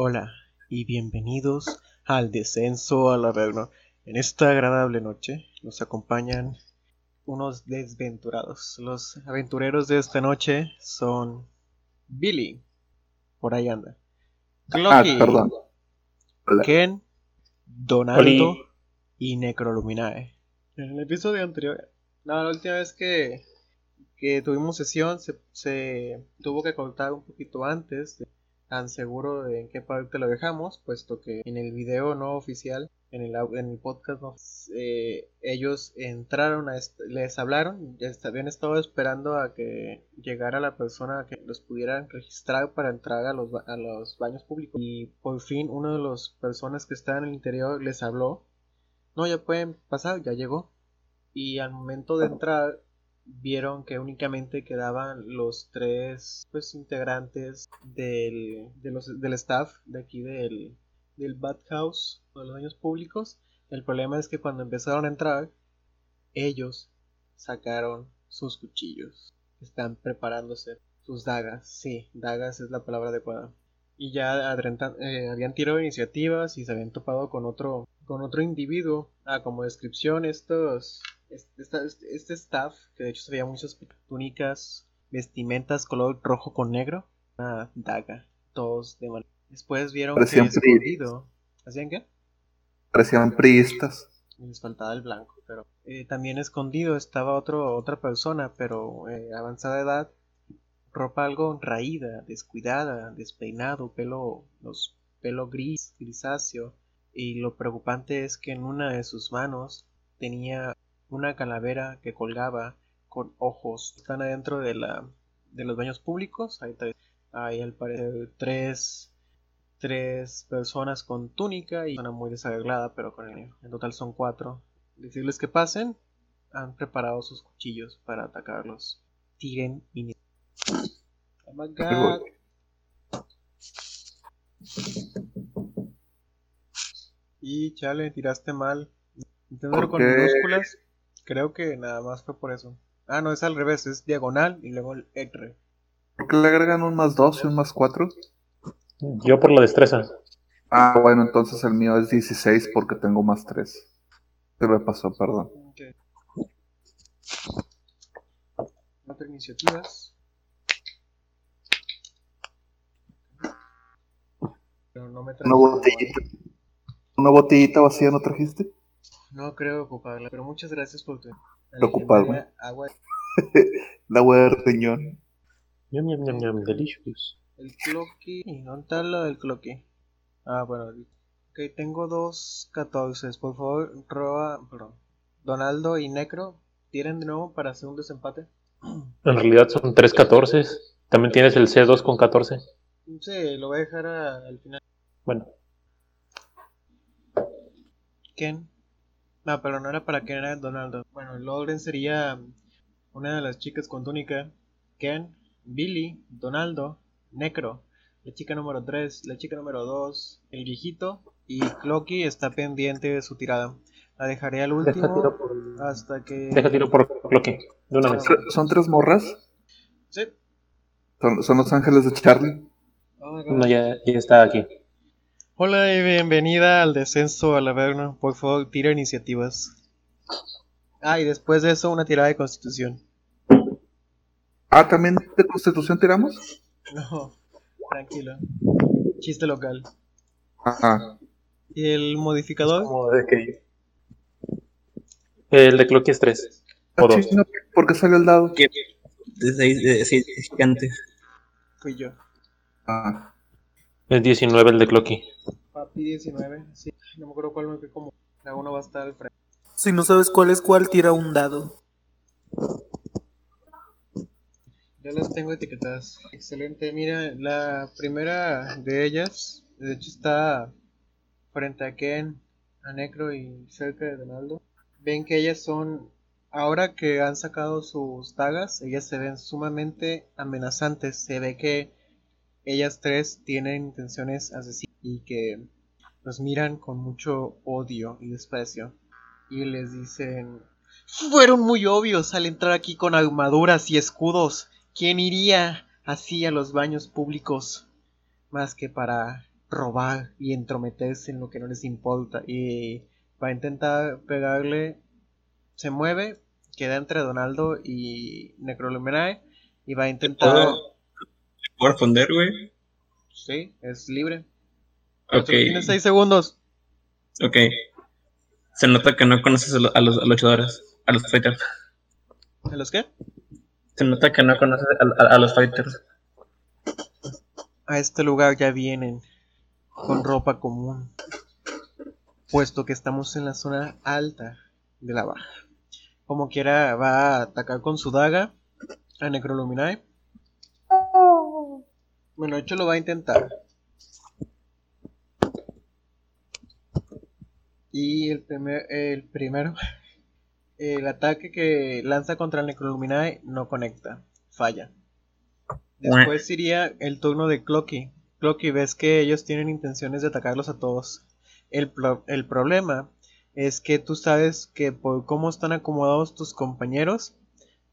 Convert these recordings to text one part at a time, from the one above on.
Hola y bienvenidos al descenso al Averno. En esta agradable noche nos acompañan unos desventurados. Los aventureros de esta noche son Billy, por ahí anda. Ah, Clocky, perdón. Hola. Ken, Donaldo Oli. y Necroluminae. En el episodio anterior, no, la última vez que, que tuvimos sesión se, se tuvo que cortar un poquito antes, de- tan seguro de en qué parte lo dejamos, puesto que en el video no oficial, en el, en el podcast, no, eh, ellos entraron, a les hablaron, habían estado esperando a que llegara la persona que los pudieran registrar para entrar a los, a los baños públicos. Y por fin uno de las personas que estaban en el interior les habló. No, ya pueden pasar, ya llegó. Y al momento de entrar vieron que únicamente quedaban los tres pues integrantes del, de los, del staff de aquí del, del House de los baños públicos. El problema es que cuando empezaron a entrar, ellos sacaron sus cuchillos. Están preparándose sus dagas. Sí, dagas es la palabra adecuada. Y ya eh, habían tirado iniciativas y se habían topado con otro con otro individuo. Ah, como descripción, estos este, este- este staff, que de hecho se veía muchas túnicas, vestimentas color rojo con negro, una daga, todos de manera. Después vieron Parecían que escondido. ¿Hacían qué? Parecían priistas. Les faltaba el blanco, pero eh, también escondido estaba otro, otra persona, pero eh, avanzada edad, ropa algo raída, descuidada, despeinado, pelo, los, pelo gris, grisáceo, y lo preocupante es que en una de sus manos tenía una calavera que colgaba con ojos. Están adentro de la de los baños públicos, tres- hay al parecer tres tres personas con túnica y una muy desarreglada, pero con el, en total son cuatro. Decirles que pasen, han preparado sus cuchillos para atacarlos. Tiren y... Oh my god. Y chale, tiraste mal. Intentarlo ¿Por con minúsculas. Creo que nada más fue por eso. Ah, no, es al revés, es diagonal y luego el R. ¿Por qué le agregan un más dos y un más cuatro? Yo por la destreza. Ah, bueno, entonces el mío es 16 porque tengo más 3. Se me pasó, perdón. Ok. Cuatro iniciativas. Pero no me Una botellita. ¿Una botellita vacía no trajiste? No creo ocuparla, pero muchas gracias por tu Preocupado. legendaria agua. La hueá de riñón. Ñam, ñam, ñam, ñam, delicious. El clocky. ¿Dónde está lo del clocky? Ah, bueno. Ok, tengo dos 14. Por favor, Roa, perdón. Donaldo y Necro, tiren de nuevo para hacer un desempate. En realidad son tres 14. También tienes el C2 con 14. Sí, lo voy a dejar a- al final. Bueno, Ken. No, pero no era para Ken, era Donaldo. Bueno, el orden sería una de las chicas con túnica, Ken, Billy, Donaldo, Necro, la chica número 3, la chica número 2, el viejito y Clocky está pendiente de su tirada. La dejaré al deja último tiro por, hasta que... deja tiro por Clocky. De una vez. ¿Tre- ¿Son tres morras? Sí. ¿Son, son los ángeles de Charlie? Oh. No, ya, ya está aquí. Hola y bienvenida al descenso al Averno. Por favor, tira iniciativas. Ah, y después de eso una tirada de constitución. Ah, ¿también de Constitución tiramos? No, tranquilo. Chiste local. Ah, ¿Y el modificador? Como de que- El de Clocky es 3. ah O dos. sí, no, ¿por qué salió el dado? De seis, de seis gigantes. Fui yo. Ah, Es 19 el de Clocky. Papi 19. Sí, no me acuerdo cuál me fue como. La uno va a estar al frente. Si no sabes cuál es cuál, tira un dado. Ya las tengo etiquetadas. Excelente. Mira, la primera de ellas, de hecho, está frente a Ken, a Necro y cerca de Donaldo. Ven que ellas son, ahora que han sacado sus dagas, ellas se ven sumamente amenazantes. Se ve que ellas tres tienen intenciones asesinas y que los miran con mucho odio y desprecio. Y les dicen, fueron muy obvios al entrar aquí con armaduras y escudos. ¿Quién iría así a los baños públicos más que para robar y entrometerse en lo que no les importa. Y va a intentar pegarle. Se mueve, queda entre Donaldo y Necroluminae. Y va a intentar. ¿Puedo, ¿Puedo responder, güey? Sí, es libre. Ok. Tienes 6 segundos. Ok. Se nota que no conoces a, lo- a los luchadores, a los fighters. ¿A los qué? Se nota que no conoces a, a- a los fighters. A este lugar ya vienen con ropa común, puesto que estamos en la zona alta de la baja. Como quiera, va a atacar con su daga a Necroluminae. Bueno, de hecho lo va a intentar. Y el, primer, el primero, el ataque que lanza contra el Necroluminae no conecta, falla. Después iría el turno de Clocky. Clocky, ves que ellos tienen intenciones de atacarlos a todos. El, pro- el problema es que tú sabes que por cómo están acomodados tus compañeros,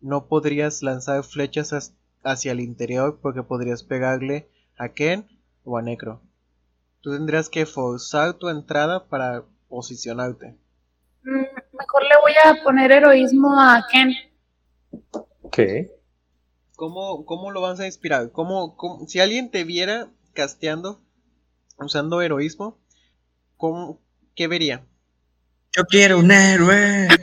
no podrías lanzar flechas has- hacia el interior porque podrías pegarle a Ken o a Necro. Tú tendrías que forzar tu entrada para posicionarte. Mm, Mejor le voy a poner heroísmo a Ken. ¿Qué? ¿Cómo, cómo lo vas a inspirar? ¿Cómo, cómo- si alguien te viera casteando, usando heroísmo, ¿cómo, ¿qué vería? Yo quiero un héroe.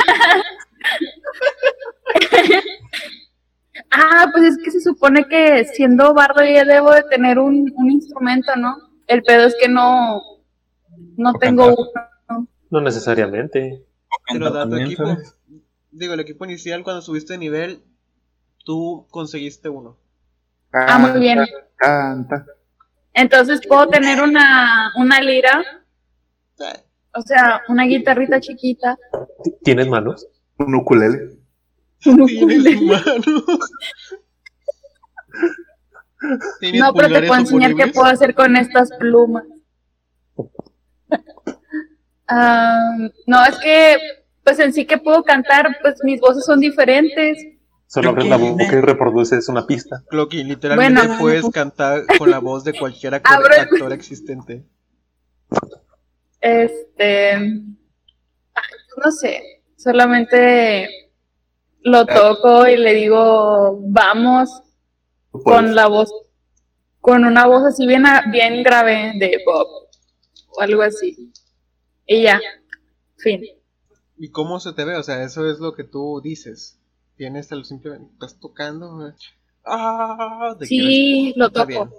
Ah, pues es que se supone que siendo bardo ya debo de tener un, un instrumento, ¿no? El pedo es que no, no O tengo cantar. uno. No necesariamente. Pero da tu También, equipo. ¿sabes? Digo, el equipo inicial cuando subiste de nivel, tú conseguiste uno. Ah, muy bien. Canta. Entonces puedo tener una, una lira, o sea, una guitarrita chiquita. Ti- ¿Tienes manos? Un ukulele. Tienes manos. ¿Tienes No, pero te puedo enseñar qué puedo hacer con estas plumas. Ah, no, es que, pues en sí que puedo cantar, pues mis voces son diferentes. Solo abres la boca y reproduces una pista. Clocky, literalmente Bueno. puedes cantar con la voz de cualquier actor, actor existente. Este, no sé, solamente lo toco y le digo, vamos, con la voz, con una voz así bien, a- bien grave de Bob o algo así. Y ya, fin. ¿Y cómo se te ve? O sea, eso es lo que tú dices. Tienes el simplemente, estás tocando. Ah, te Sí, lo toco. bien.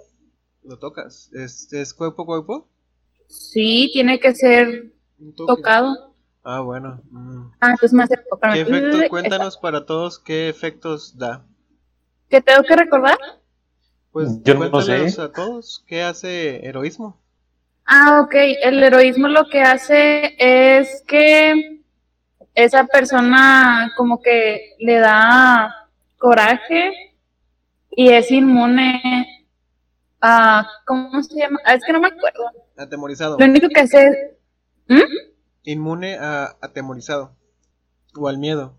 Lo tocas. ¿Es, es cuerpo a cuerpo? Sí, tiene que ser tocado. Ah, bueno. mm. Ah, entonces me acerco. ¿Qué efectos? Cuéntanos para todos qué efectos da. ¿Qué tengo que recordar? Pues Yo no sé. a todos qué hace heroísmo. Ah, ok. El heroísmo lo que hace es que esa persona como que le da coraje y es inmune a... ¿Cómo se llama? Ah, es que no me acuerdo. Atemorizado. Lo único que hace es... ¿Mm? Inmune a atemorizado. O al miedo.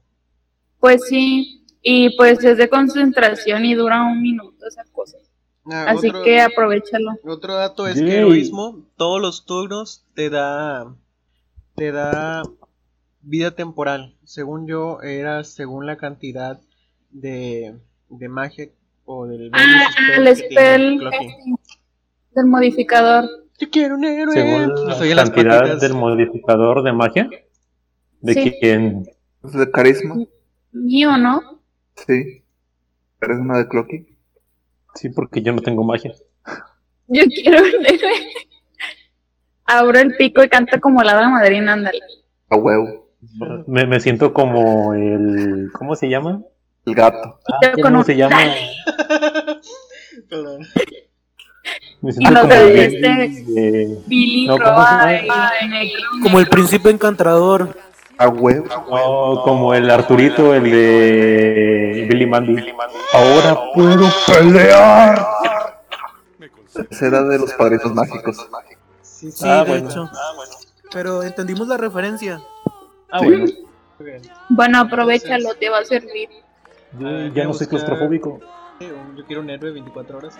Pues sí. Y pues es de concentración y dura un minuto esa cosa. Ah, Así otro, que aprovechalo. otro dato es que heroísmo, todos los turnos te da. Te da vida temporal. Según yo, era según la cantidad de, de magia o del Ah, el spell del modificador. Yo quiero un héroe. Según la las cantidad patitas. del modificador de magia. ¿De Sí. quién? ¿Es de carisma? Mío, ¿no? Sí. ¿Eres una de Clocky? Sí, porque yo no tengo magia. Yo quiero un héroe. Abro el pico y canta como la hada madrina, ándale. A huevo. Me, me siento como el. ¿Cómo se llama? El gato. Ah, ¿Cómo un- se llama? Perdón. Me siento no como el. este- príncipe encantador. A huevo. no, como el Arturito, el de Billy Mandy. Ahora puedo pelear. Ese era de los padrinos mágicos. Sí, sí. Sí, Ah, de bueno. hecho. Pero entendimos la referencia. Ah, bueno. Muy bien. Bueno, aprovechalo, te va a servir. Yo Ah, ya no soy claustrofóbico. Yo quiero un héroe 24 horas.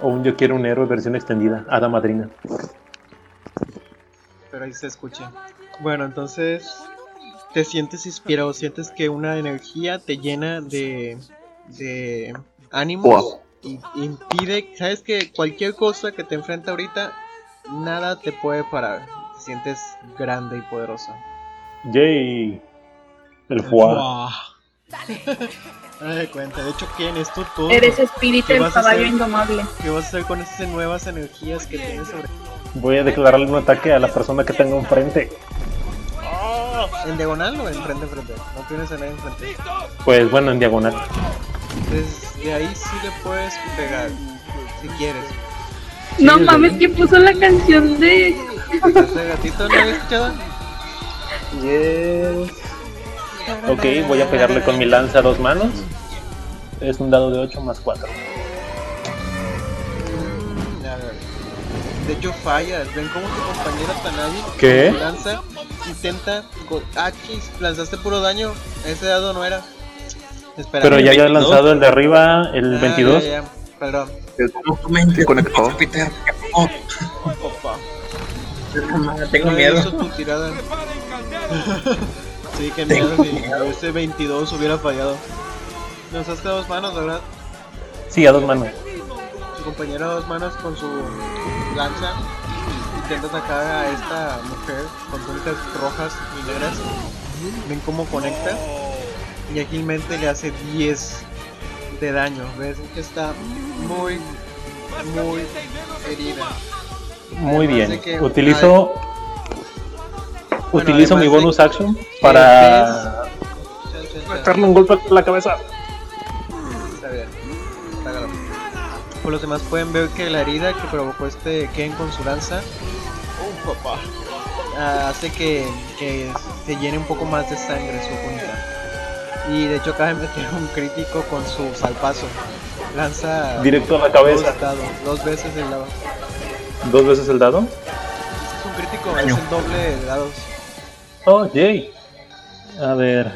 O un yo quiero un héroe versión extendida, hada madrina. Pero ahí se escucha. Bueno, entonces te sientes inspirado, sientes que una energía te llena de, de ánimos Wow. y impide, sabes que cualquier cosa que te enfrenta ahorita, nada te puede parar. Te sientes grande y poderoso. Yay. El foie. Wow. No me cuenta, de hecho, ¿quién es tú? Tú. Eres espíritu ¿Qué del vas a caballo indomable. ¿Qué vas a hacer con esas nuevas energías que tienes sobre Voy a declararle un ataque a la persona que tengo enfrente. ¿En diagonal o en frente en frente? No tienes a nadie enfrente. Pues bueno, en diagonal. Desde ahí sí le puedes pegar, si quieres. No Sí, mames, que puso la canción de. ¿Ese gatito no he escuchado? Yes. Ok, voy a pegarle con mi lanza a dos manos. Es un dado de 8 más 4. Mm, a ver. De hecho fallas, ven cómo tu compañera tan hábil ¿Qué? con su lanza intenta... go- Ah, lanzaste puro daño, ese dado no era. Espera. Pero ya había 22. lanzado el de arriba, el Ah, 22. ya, ya, Perdón. ¿Se conectó? Peter. Oh, Opa. tengo miedo. hizo tu tirada. sí, que miedo si ese 22 hubiera fallado. Lanzaste a dos manos, ¿verdad? Sí, a dos manos. Su compañero a dos manos con su lanza intenta atacar a esta mujer con túnicas rojas y negras. Ven cómo conecta y ágilmente le hace 10 de daño. Ves que está muy, muy herida. Muy Además bien. Utilizo. Bueno, utilizo mi de bonus action para meterle un golpe a la cabeza. Está bien. Hágalo. Por los demás pueden ver que la herida que provocó este Ken con su lanza uh, papá, ah, hace que, que se llene un poco más de sangre su punta. Y de hecho acaba de meter un crítico con su salpazo. Lanza Directo a la cabeza. dos dados, dos veces el dado. Dos veces el dado. Es un crítico, es el doble de dados. Oh, yay. A ver.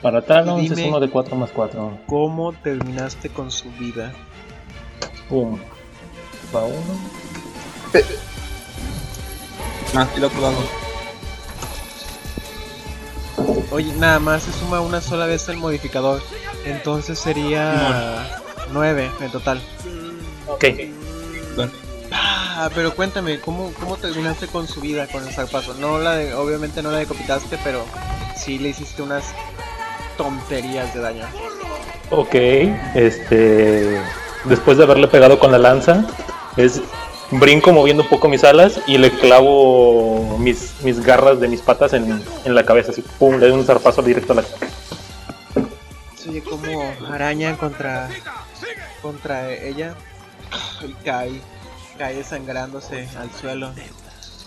Para Talons Y es uno de 4 más 4. ¿Cómo terminaste con su vida? Pum. Va uno. Más y el otro lado. Oye, nada más se suma una sola vez el modificador. Entonces sería 9 en total. Ok. Ah, pero cuéntame, ¿cómo, ¿cómo terminaste con su vida, con el zarpazo? No la de, obviamente no la decapitaste, pero sí le hiciste unas tonterías de daño. Ok. Este. Después de haberle pegado con la lanza, es. Brinco moviendo un poco mis alas y le clavo mis, mis garras de mis patas en, en la cabeza. Así, pum, le doy un zarpazo directo a la Se oye como araña contra, contra ella y cae, cae desangrándose al suelo.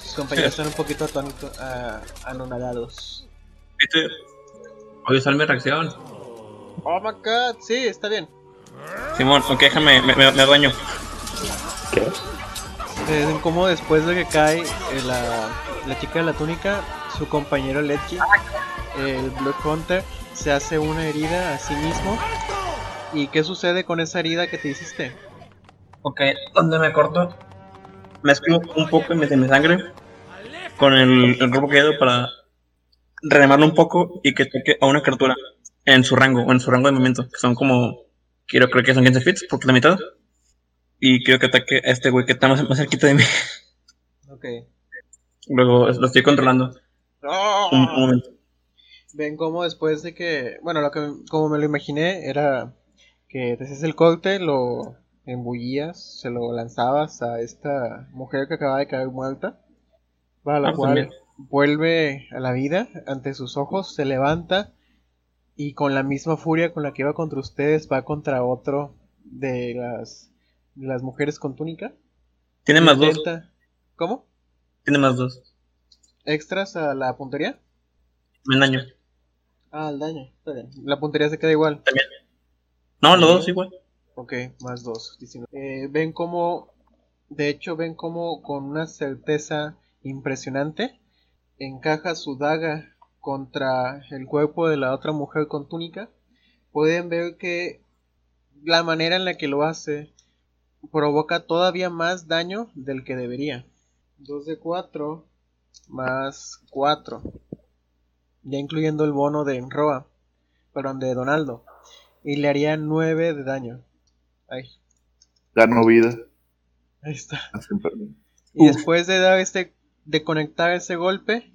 Sus compañeros están un poquito atónitos, ah, anonadados. ¿Viste? Voy a usar mi reacción. Oh my god, sí, está bien. Simón, ok, déjame, me, me, me baño. ¿Qué? Eh, ven después de que cae eh, la, la chica de la túnica, su compañero Ledgy, el Blood Hunter, se hace una herida a sí mismo. ¿Y qué sucede con esa herida que te hiciste? Ok, donde me corto, mezclo un poco de mi sangre con el, el robo que he dado para reanimarlo un poco y que toque a una criatura en su rango, o en su rango de movimiento, que son como, quiero creer que son 15 feet, porque la mitad. Y quiero que ataque a este güey que está más, más cerquita de mí. Ok. Luego lo estoy controlando. Un, un momento. Ven cómo después de que, bueno, lo que como me lo imaginé era que te hacías el corte, lo embullías, se lo lanzabas a esta mujer que acaba de caer muerta, para la Ah, cual también. vuelve a la vida ante sus ojos, se levanta y con la misma furia con la que iba contra ustedes va contra otro de las, de las mujeres con túnica. Tiene más dos. ¿Cómo? Tiene más dos. ¿Extras a la puntería? Me daño. Ah, el daño. Está bien. La puntería se queda igual. No, los dos igual. Ok, más 2. ven como, de hecho, ven como con una certeza impresionante encaja su daga contra el cuerpo de la otra mujer con túnica. Pueden ver que la manera en la que lo hace provoca todavía más daño del que debería. 2 de 4 más 4. Ya incluyendo el bono de Roa, perdón, de Donaldo. Y le haría 9 de daño. Ahí, Gano vida. ahí está. Perdido. Y Uf. después de dar este, de conectar ese golpe,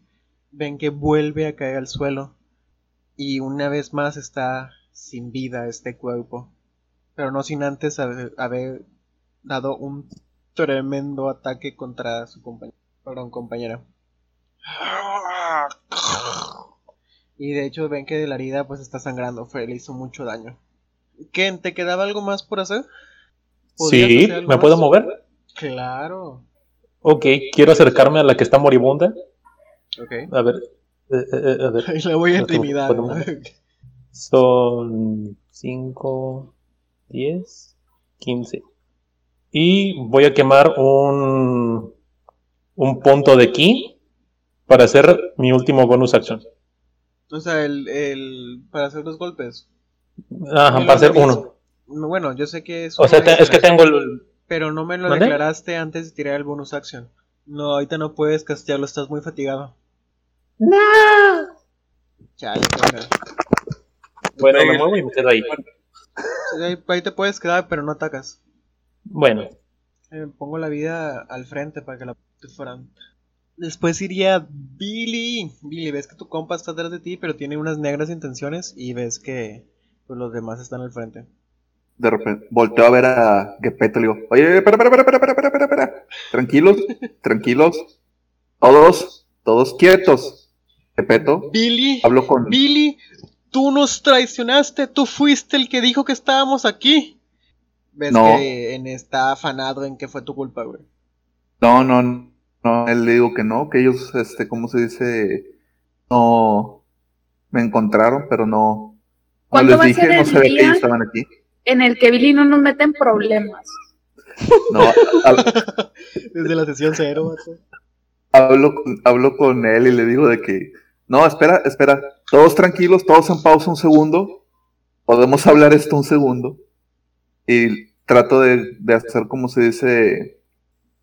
ven que vuelve a caer al suelo. Y una vez más está sin vida este cuerpo. Pero no sin antes haber, haber dado un tremendo ataque contra su compañero. Perdón, compañera. Y de hecho ven que de la herida pues está sangrando. Fue, le hizo mucho daño. Ken, ¿te quedaba algo más por hacer? ¿Podrías Sí, hacer ¿me puedo más? mover? Claro. Ok, quiero acercarme a la que está moribunda. Ok. A ver. eh, eh, eh, a ver. La voy a No intimidar. podemos- Son 5, 10, 15. Y voy a quemar un, un punto de ki para hacer mi último bonus action. O sea, el, el para hacer los golpes. Ajá, para hacer los uno. Bueno, yo sé que es O sea, te- es que tengo el... pero no me lo declaraste antes de tirar el bonus action. No, ahorita no puedes castearlo, estás muy fatigado. Chale, bueno. Bueno, me muevo y me quedo ahí. Sí, ahí, ahí te puedes quedar, pero no atacas. Bueno, Eh, pongo la vida al frente para que la te fueran. Después iría Billy. Billy, ves que tu compa está atrás de ti, pero tiene unas negras intenciones y ves que pues, los demás están al frente. De repente, volteo a ver a Gepetto y le digo, oye, espera, espera, espera, espera, espera, espera, espera. Tranquilos, tranquilos. Todos, todos quietos. Gepetto, Billy, hablo con... Billy, tú nos traicionaste, tú fuiste el que dijo que estábamos aquí. Ves No. que en está afanado en que fue tu culpa, güey. No, no, no, él le digo que no, que ellos, este, ¿cómo se dice? No, me encontraron, pero no, no ¿Cuándo les va a dije, ser no el sabía que día? ellos estaban aquí. En el que Billy no nos mete en problemas. No, Desde la sesión cero, hablo, con- hablo con él y le digo de que, no, espera, espera, todos tranquilos, todos en pausa un segundo, podemos hablar esto un segundo. Y trato de, de hacer, como se dice,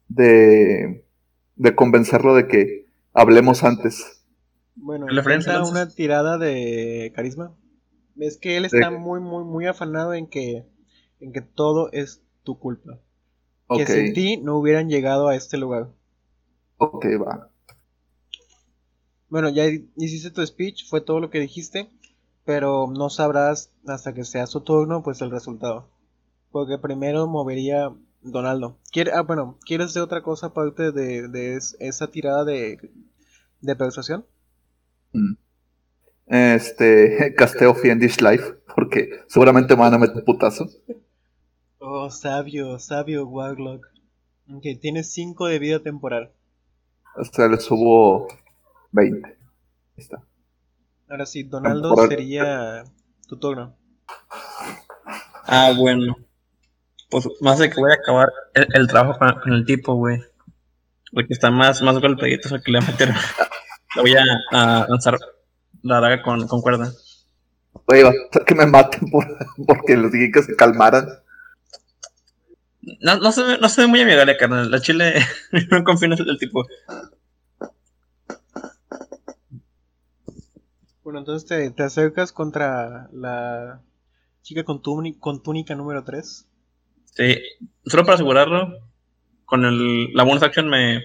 de, de convencerlo de que hablemos antes. Bueno, ¿Le una tirada de carisma. Ves que él está muy, muy, muy afanado en que, en que todo es tu culpa. Que sin ti no hubieran llegado a este lugar. ok, va. Bueno, ya hiciste tu speech, fue todo lo que dijiste, pero no sabrás hasta que sea su turno, pues el resultado. Porque primero movería Donaldo. ¿Quiere, ah, bueno, ¿quieres hacer otra cosa aparte de, de es- esa tirada de, de persuasión? Mm. Este, casteo Fiendish Life, porque seguramente me van a meter putazo. Oh, sabio, sabio Warlock. Ok, tienes 5 de vida temporal. O sea, le subo 20. Ahí está. Ahora sí, Donaldo Temporal. sería tu turno. Ah, bueno. Pues más de que voy a acabar el, el trabajo con, con el tipo, güey. Porque está más, más golpeadito, o sea que le voy a meter. Le voy a, a lanzar la daga con, con cuerda. Oye, va a ser que me maten por, porque les dije que se calmaran. No, no se ve, no se ve muy amigable, carnal. La chile no confío en el tipo. Bueno, entonces te, te acercas contra la chica con, túni- con túnica número 3. Sí, solo para asegurarlo, con el, la bonus action me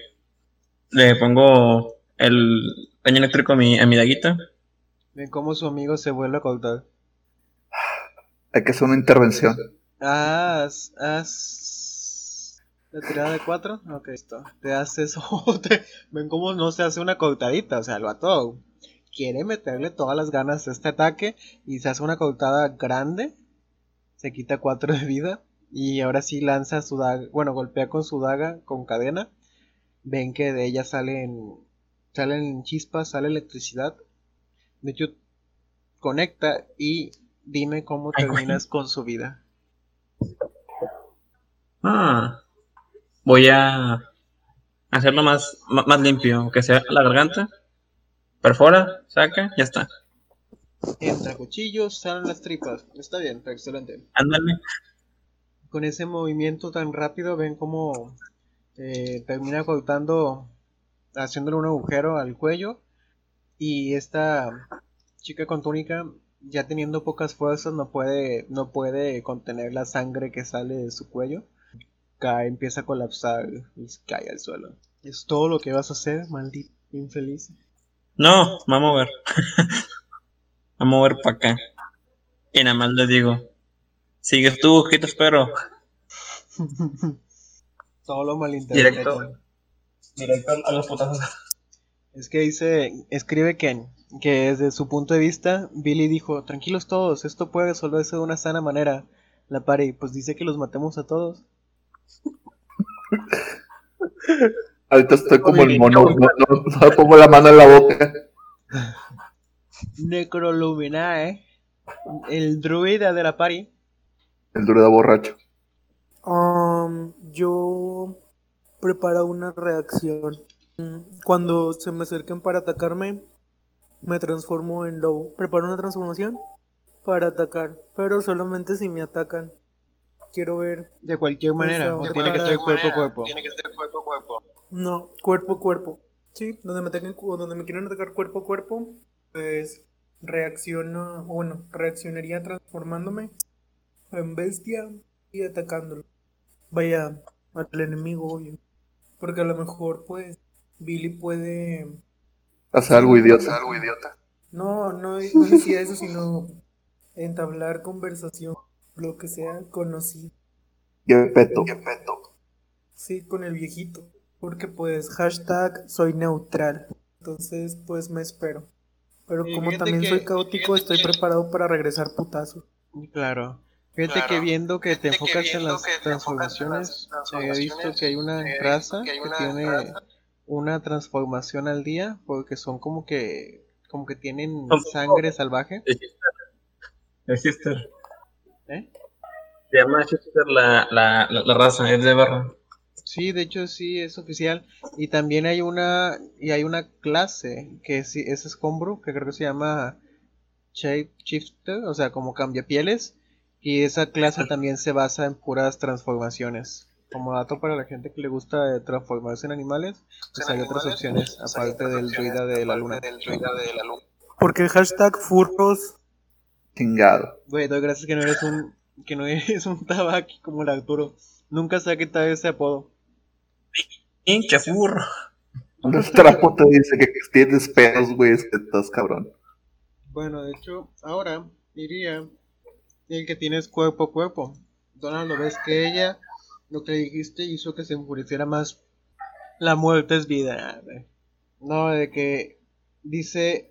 le pongo el daño eléctrico a mi, a mi daguita. Ven cómo su amigo se vuelve a cortar. Hay que hacer una intervención. Ah, haz, haz la tirada de 4. Ok, listo. Te haces. Ven cómo no se hace una cortadita. O sea, el vato quiere meterle todas las ganas a este ataque y se hace una cortada grande. Se quita 4 de vida. Y ahora sí lanza su daga. Bueno, golpea con su daga con cadena. Ven que de ella salen, salen chispas, sale electricidad. De hecho, conecta y dime cómo Ay, terminas con su vida. Ah, voy a hacerlo más, más, limpio, que sea la garganta. Perfora, saca, ya está. Entra cuchillos, salen las tripas. Está bien, está excelente. Ándale. Con ese movimiento tan rápido ven como eh, termina cortando, haciéndole un agujero al cuello y esta chica con túnica ya teniendo pocas fuerzas no puede no puede contener la sangre que sale de su cuello cae empieza a colapsar y cae al suelo es todo lo que vas a hacer maldito infeliz No, me voy a mover. me voy a mover para acá. Y nada más le digo, sigues tú, aquí te espero. todo lo malinterpretan Directo. Directo a los putazos. Es que dice, escribe Ken, que desde su punto de vista, Billy dijo, tranquilos todos, esto puede resolverse de una sana manera. La pari, pues dice que los matemos a todos. Ahorita estoy como el mono, no, no, no pongo la mano en la boca. Necroluminae, el druida de la pari, El druida borracho. Um, yo preparo una reacción. Cuando se me acerquen para atacarme, me transformo en lobo. Preparo una transformación para atacar, pero solamente si me atacan. Quiero ver. de cualquier manera, Eso, o tiene que ser cuerpo a cuerpo. No, cuerpo a cuerpo. Sí, donde me ataquen, o donde me quieran atacar cuerpo a cuerpo, pues reacciono, bueno, reaccionaría transformándome en bestia y atacándolo. Vaya, al enemigo, obvio. Porque a lo mejor, pues, Billy puede. Hace algo idiota. No, no, no decía eso, sino entablar conversación, lo que sea conocido. Yepeto. Sí, con el viejito. Porque pues hashtag soy neutral. Entonces pues me espero. Pero Y como también que- soy caótico, estoy preparado para regresar putazo. Claro. Fíjate que viendo que te enfocas en las transformaciones, había visto que hay una raza que tiene una transformación al día porque son como que como que tienen sangre salvaje. Es Sister. ¿Eh? Se llama Sister la, la, la, la raza, es de barra. Sí, de hecho sí es oficial y también hay una y hay una clase que sí es escombro que creo que se llama Shape Shifter, o sea, como cambiapieles y esa clase también se basa en puras transformaciones. Como dato para la gente que le gusta eh, transformarse en animales, pues hay otras opciones aparte del druida de la luna. Porque hashtag furros. Chingado. Güey, doy gracias que no eres un que no eres un tabaki como el Arturo. Nunca se ha quitado ese apodo. Pinche furro. El trapo te dice que tienes pedos, güey, es que estás cabrón. Bueno, de hecho, ahora diría el que tienes cuerpo a cuerpo. Donald, ¿lo ves que ella, lo que dijiste, hizo que se enfureciera más? La muerte es vida. No, de que dice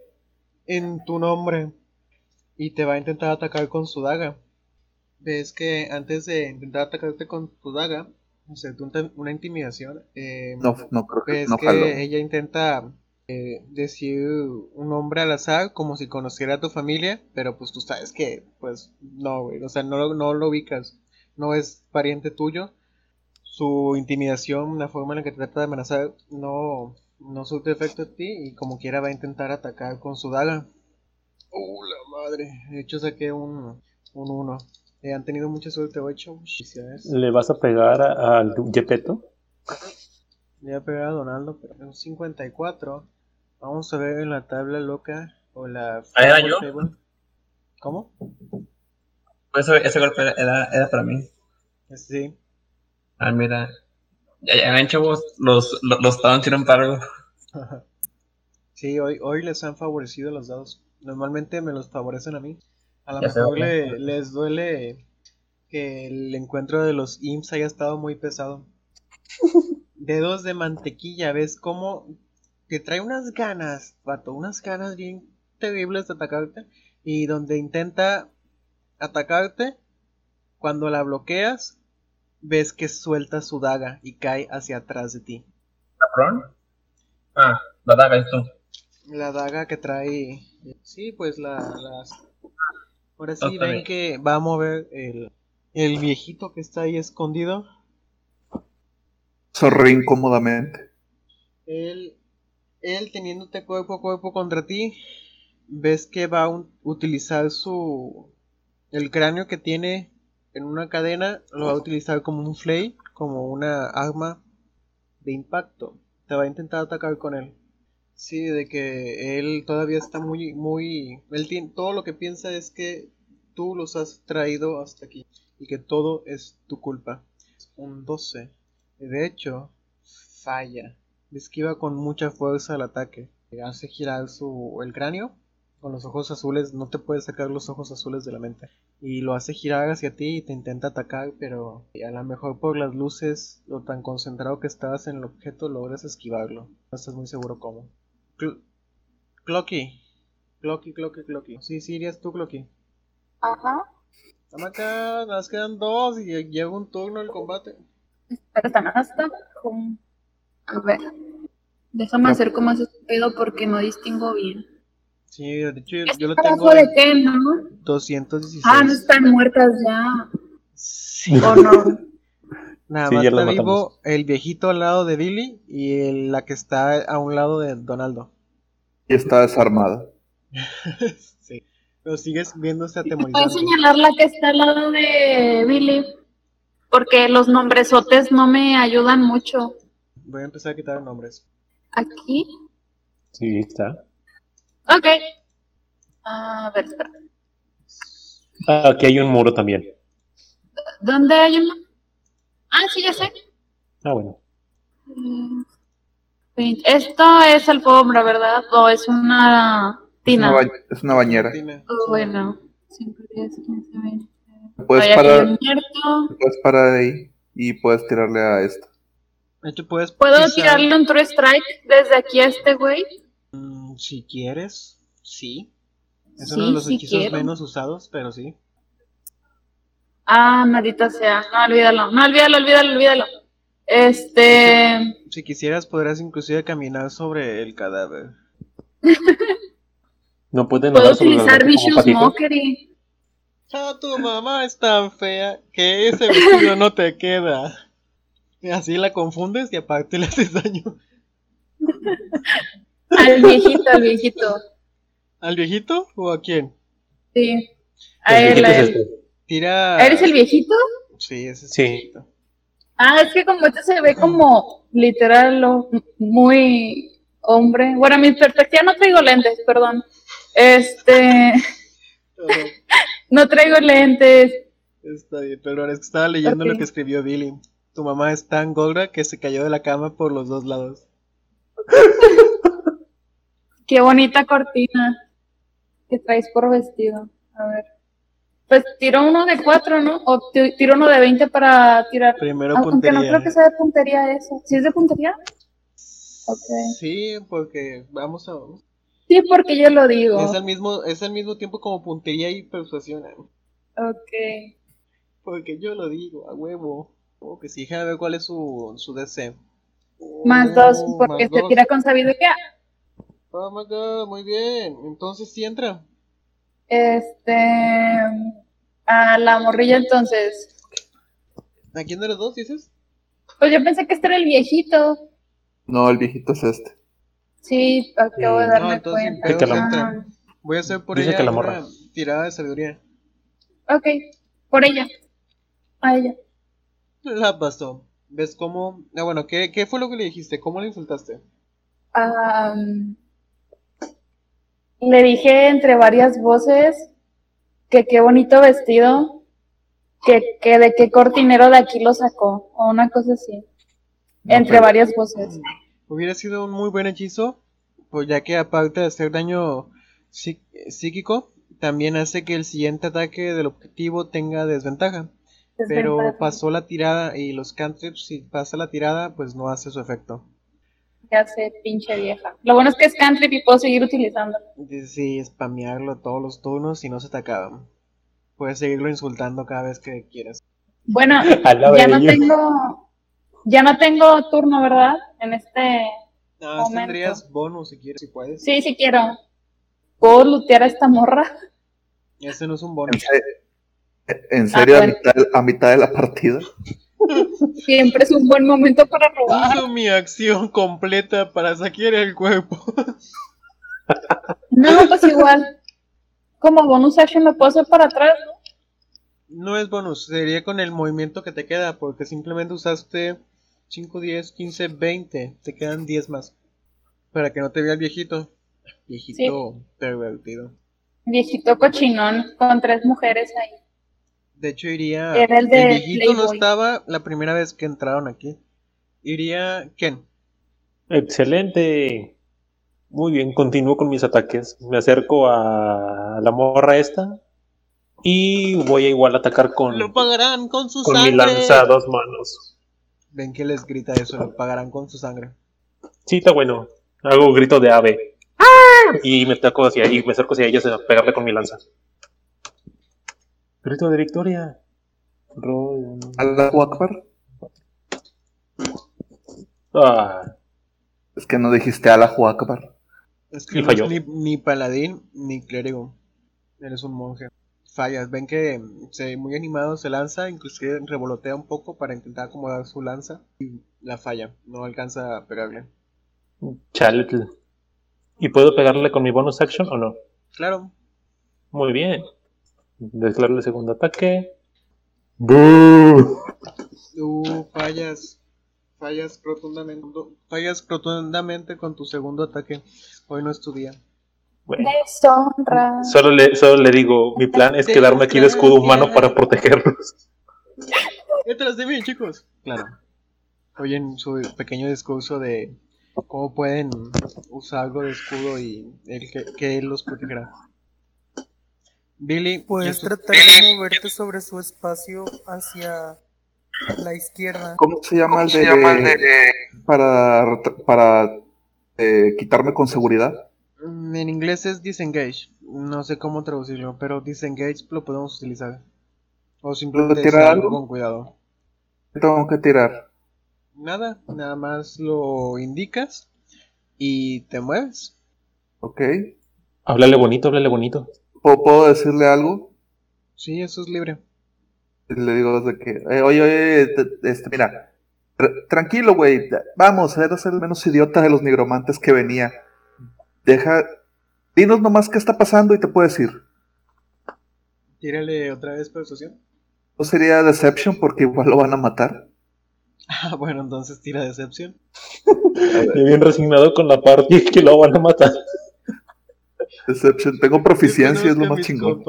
en tu nombre y te va a intentar atacar con su daga. Ves que antes de intentar atacarte con tu daga, o sea, una intimidación. eh, No, no creo que ves no que ella intenta eh, decir un nombre al azar como si conociera a tu familia, pero pues tú sabes que, pues no, güey, o sea, no, no lo ubicas, no es pariente tuyo. Su intimidación, la forma en la que te trata de amenazar, no, no surte efecto a ti y como quiera va a intentar atacar con su daga. Oh, la madre. De hecho saqué un 1. han tenido mucha suerte, 8. Felicidades. ¿Le vas a pegar al Yepeto? Le voy a pegar a Donaldo, pero es un 54. Vamos a ver en la tabla loca o la Ah, ¿era yo? Table. ¿Cómo? Eso, ese golpe era, era, era para mí. Sí. Ah, mira. Ya, ya ven, chavos, los, los, los estaban tirando para algo. sí, hoy, hoy les han favorecido los dados. Normalmente me los favorecen a mí. A lo mejor le- les duele que el encuentro de los imps haya estado muy pesado. Dedos de mantequilla, ¿ves cómo te trae unas ganas, vato, unas ganas bien terribles de atacarte? Y donde intenta atacarte, cuando la bloqueas, ves que suelta su daga y cae hacia atrás de ti. ¿Cabrón? Ah, la daga es tú. La daga que trae. Sí, pues la. Las... Ahora sí, ven que va a mover el, el viejito que está ahí escondido. Sonríe incómodamente. Él, él teniéndote cuerpo a cuerpo contra ti, ves que va a un- utilizar su. El cráneo que tiene en una cadena, lo va a utilizar como un flay, como una arma de impacto. Te va a intentar atacar con él. Sí, de que él todavía está muy, muy... Él tiene, todo lo que piensa es que tú los has traído hasta aquí y que todo es tu culpa. Un 12. De hecho, falla. Esquiva con mucha fuerza el ataque. Hace girar su, el cráneo con los ojos azules. No te puedes sacar los ojos azules de la mente. Y lo hace girar hacia ti y te intenta atacar, pero a lo mejor por las luces, lo tan concentrado que estabas en el objeto, logras esquivarlo. No estás muy seguro cómo. Cl Clocky. Clocky, Clocky, Clocky. Sí, sí, irías tú, Clocky. Ajá. Estamos acá, nos quedan dos y llega un turno el combate. Está. con- A ver. Déjame hacer como ese pedo porque no distingo bien. Sí, de hecho yo, ¿Es yo lo tengo de qué, no? 216. Ah, no están muertas ya. Sí. ¿O no? Nada Sí, más está vivo matamos. el viejito al lado de Billy y el- la que está a un lado de Donaldo. Y está desarmada. sí. Pero sigues viéndose Puedo atemorizante. señalar la que está al lado de Billy. Porque los nombresotes no me ayudan mucho. Voy a empezar a quitar nombres. Aquí. Sí, está. Ok. A ver, espera. Ah, aquí hay un muro también. ¿Dónde hay uno? Ah, sí, ya sé. Ah, bueno. Esto es alfombra, ¿verdad? ¿O es una Es tina? una, ba- es una bañera. Oh, bueno. 5, 10, 15, 20. Puedes aquí parar, un puedes parar ahí y puedes tirarle a hecho, puedes ¿Puedo pisar- tirarle un true strike desde aquí a este güey? Mm, si quieres, sí. Es Sí, uno de los sí hechizos quiero. menos usados, pero sí. Ah, maldita sea. No, olvídalo. No, olvídalo, olvídalo, olvídalo. Este. Si quisieras, podrías inclusive caminar sobre el cadáver. No pueden Puedo utilizar Vicious. Mockery. Ah, tu mamá es tan fea que ese vestido no te queda. Y así la confundes y aparte le haces daño. Al viejito, al viejito. ¿Al viejito o a quién? Sí. A él, viejito a él. este. Tira. ¿Eres el viejito? Sí, ese es Sí. el viejito. Ah, es que como este se ve como literal o muy hombre. Bueno, a mi perspectiva no traigo lentes, perdón. Este, no traigo lentes. Está bien, pero es que estaba leyendo lo que escribió Billy. Tu mamá es tan gorda que se cayó de la cama por los dos lados. Qué bonita cortina que traes por vestido. A ver. Pues tiro uno de cuatro, ¿no? O ti- tiro uno de 20 para tirar. Primero Aunque puntería. no creo que sea de puntería eso. ¿Sí es de puntería? Ok. Sí, porque vamos a. Sí, porque yo lo digo. Es al mismo, es al mismo tiempo como puntería y persuasión. ¿eh? Ok. Porque yo lo digo, a huevo. Oh, que sí, déjame ver cuál es su, su DC. Más dos, Oh, porque más se dos. tira con sabiduría. Oh my god, muy bien. Entonces sí entra. Este. A la morrilla entonces. ¿A quién de los dos dices? Pues yo pensé que este era el viejito. No, el viejito es este. Sí, acabo de Mm, darme no, entonces cuenta. Sí, que la- Ah, Voy a hacer por Dice ella que la una morra. tirada de sabiduría. ok, por ella. A ella. La pasó. ¿Ves cómo? Ah, bueno, ¿qué, ¿qué fue lo que le dijiste? ¿Cómo le insultaste? Am, le dije entre varias voces que qué bonito vestido, que, que de qué cortinero de aquí lo sacó, o una cosa así. No, entre pero- varias voces. Hubiera sido un muy buen hechizo, pues ya que aparte de hacer daño psí- psíquico, también hace que el siguiente ataque del objetivo tenga desventaja. Pero Desventaja. pasó la tirada y los cantrips, si pasa la tirada, pues no hace su efecto. Ya sé, pinche vieja. Lo bueno es que es cantrip y puedo seguir utilizándolo. Dice, Sí, spamearlo todos los turnos y no se te acaban. Puedes seguirlo insultando cada vez que quieras. Bueno, ya no tengo, ya no tengo turno, ¿verdad? En este, No, Momento. tendrías bonus si quieres, si puedes. sí, sí quiero. ¿Puedo lootear a esta morra? Ese no es un ¿En, bonus. en serio, Ah, a, bueno. mitad, a mitad de la partida? Siempre es un buen momento para robar. Uso mi acción completa para saquear el cuerpo. No, pues igual. Como bonus action lo puedo hacer para atrás, ¿no? No es bonus, sería con el movimiento que te queda, porque simplemente usaste 5, 10, 15, 20. Te quedan 10 más. Para que no te vea el viejito. Viejito pervertido. Viejito cochinón con tres mujeres ahí. De hecho, iría. Era el de viejito no estaba la primera vez que entraron aquí. Iría Ken. Excelente. Muy bien, continúo con mis ataques. Me acerco a la morra esta. Y voy a igual atacar con, Lo pagarán con su con sangre. mi lanza a dos manos. Ven que les grita eso, lo pagarán con su sangre. Sí, está bueno. Hago grito de ave. Y me acerco hacia, y me acerco hacia ellas a pegarle con mi lanza. Grito de victoria. Ro- Allahu Akbar. Ah, Es que no dijiste Allahu Akbar. Es que Y no falló. ni, ni paladín ni clérigo. Eres un monje. Fallas. Ven que se ve muy animado, se lanza, inclusive revolotea un poco para intentar acomodar su lanza. Y la falla. No alcanza a pegarle. chale. ¿Y puedo pegarle con mi bonus action o no? Claro. Muy bien. Declaro el segundo ataque. ¡Boo! Uh, fallas. Fallas rotundamente. Fallas rotundamente con tu segundo ataque. Hoy no es tu día. Bueno, Deshonra. solo le, solo le digo, mi plan es quedarme aquí de escudo humano para protegerlos. Detrás de mí, chicos. Claro. Oyen su pequeño discurso de cómo pueden usar algo de escudo y el que, que él los protegerá. Billy, Puedes ¿y esto- tratar de moverte sobre su espacio hacia la izquierda. ¿Cómo se llama el de, para para eh, quitarme con seguridad? Mm, en inglés es disengage. No sé cómo traducirlo, pero disengage lo podemos utilizar. O simplemente tirar algo? con cuidado. ¿Qué tengo que tirar? Nada, nada más lo indicas y te mueves. ¿Ok? Háblale bonito, háblale bonito. ¿Puedo, puedo decirle algo? Sí, eso es libre. Le digo desde que, eh, oye, oye, te- este, mira, tra- tranquilo, güey, vamos, eres el menos idiota de los nigromantes que venía. Deja, dinos nomás qué está pasando y te puedes ir. Tírale otra vez persuasión. No sería Deception porque igual lo van a matar. Ah, bueno, entonces tira decepción. Y bien resignado con la parte que lo van a matar. Deception, tengo proficiencia, es lo más chingón.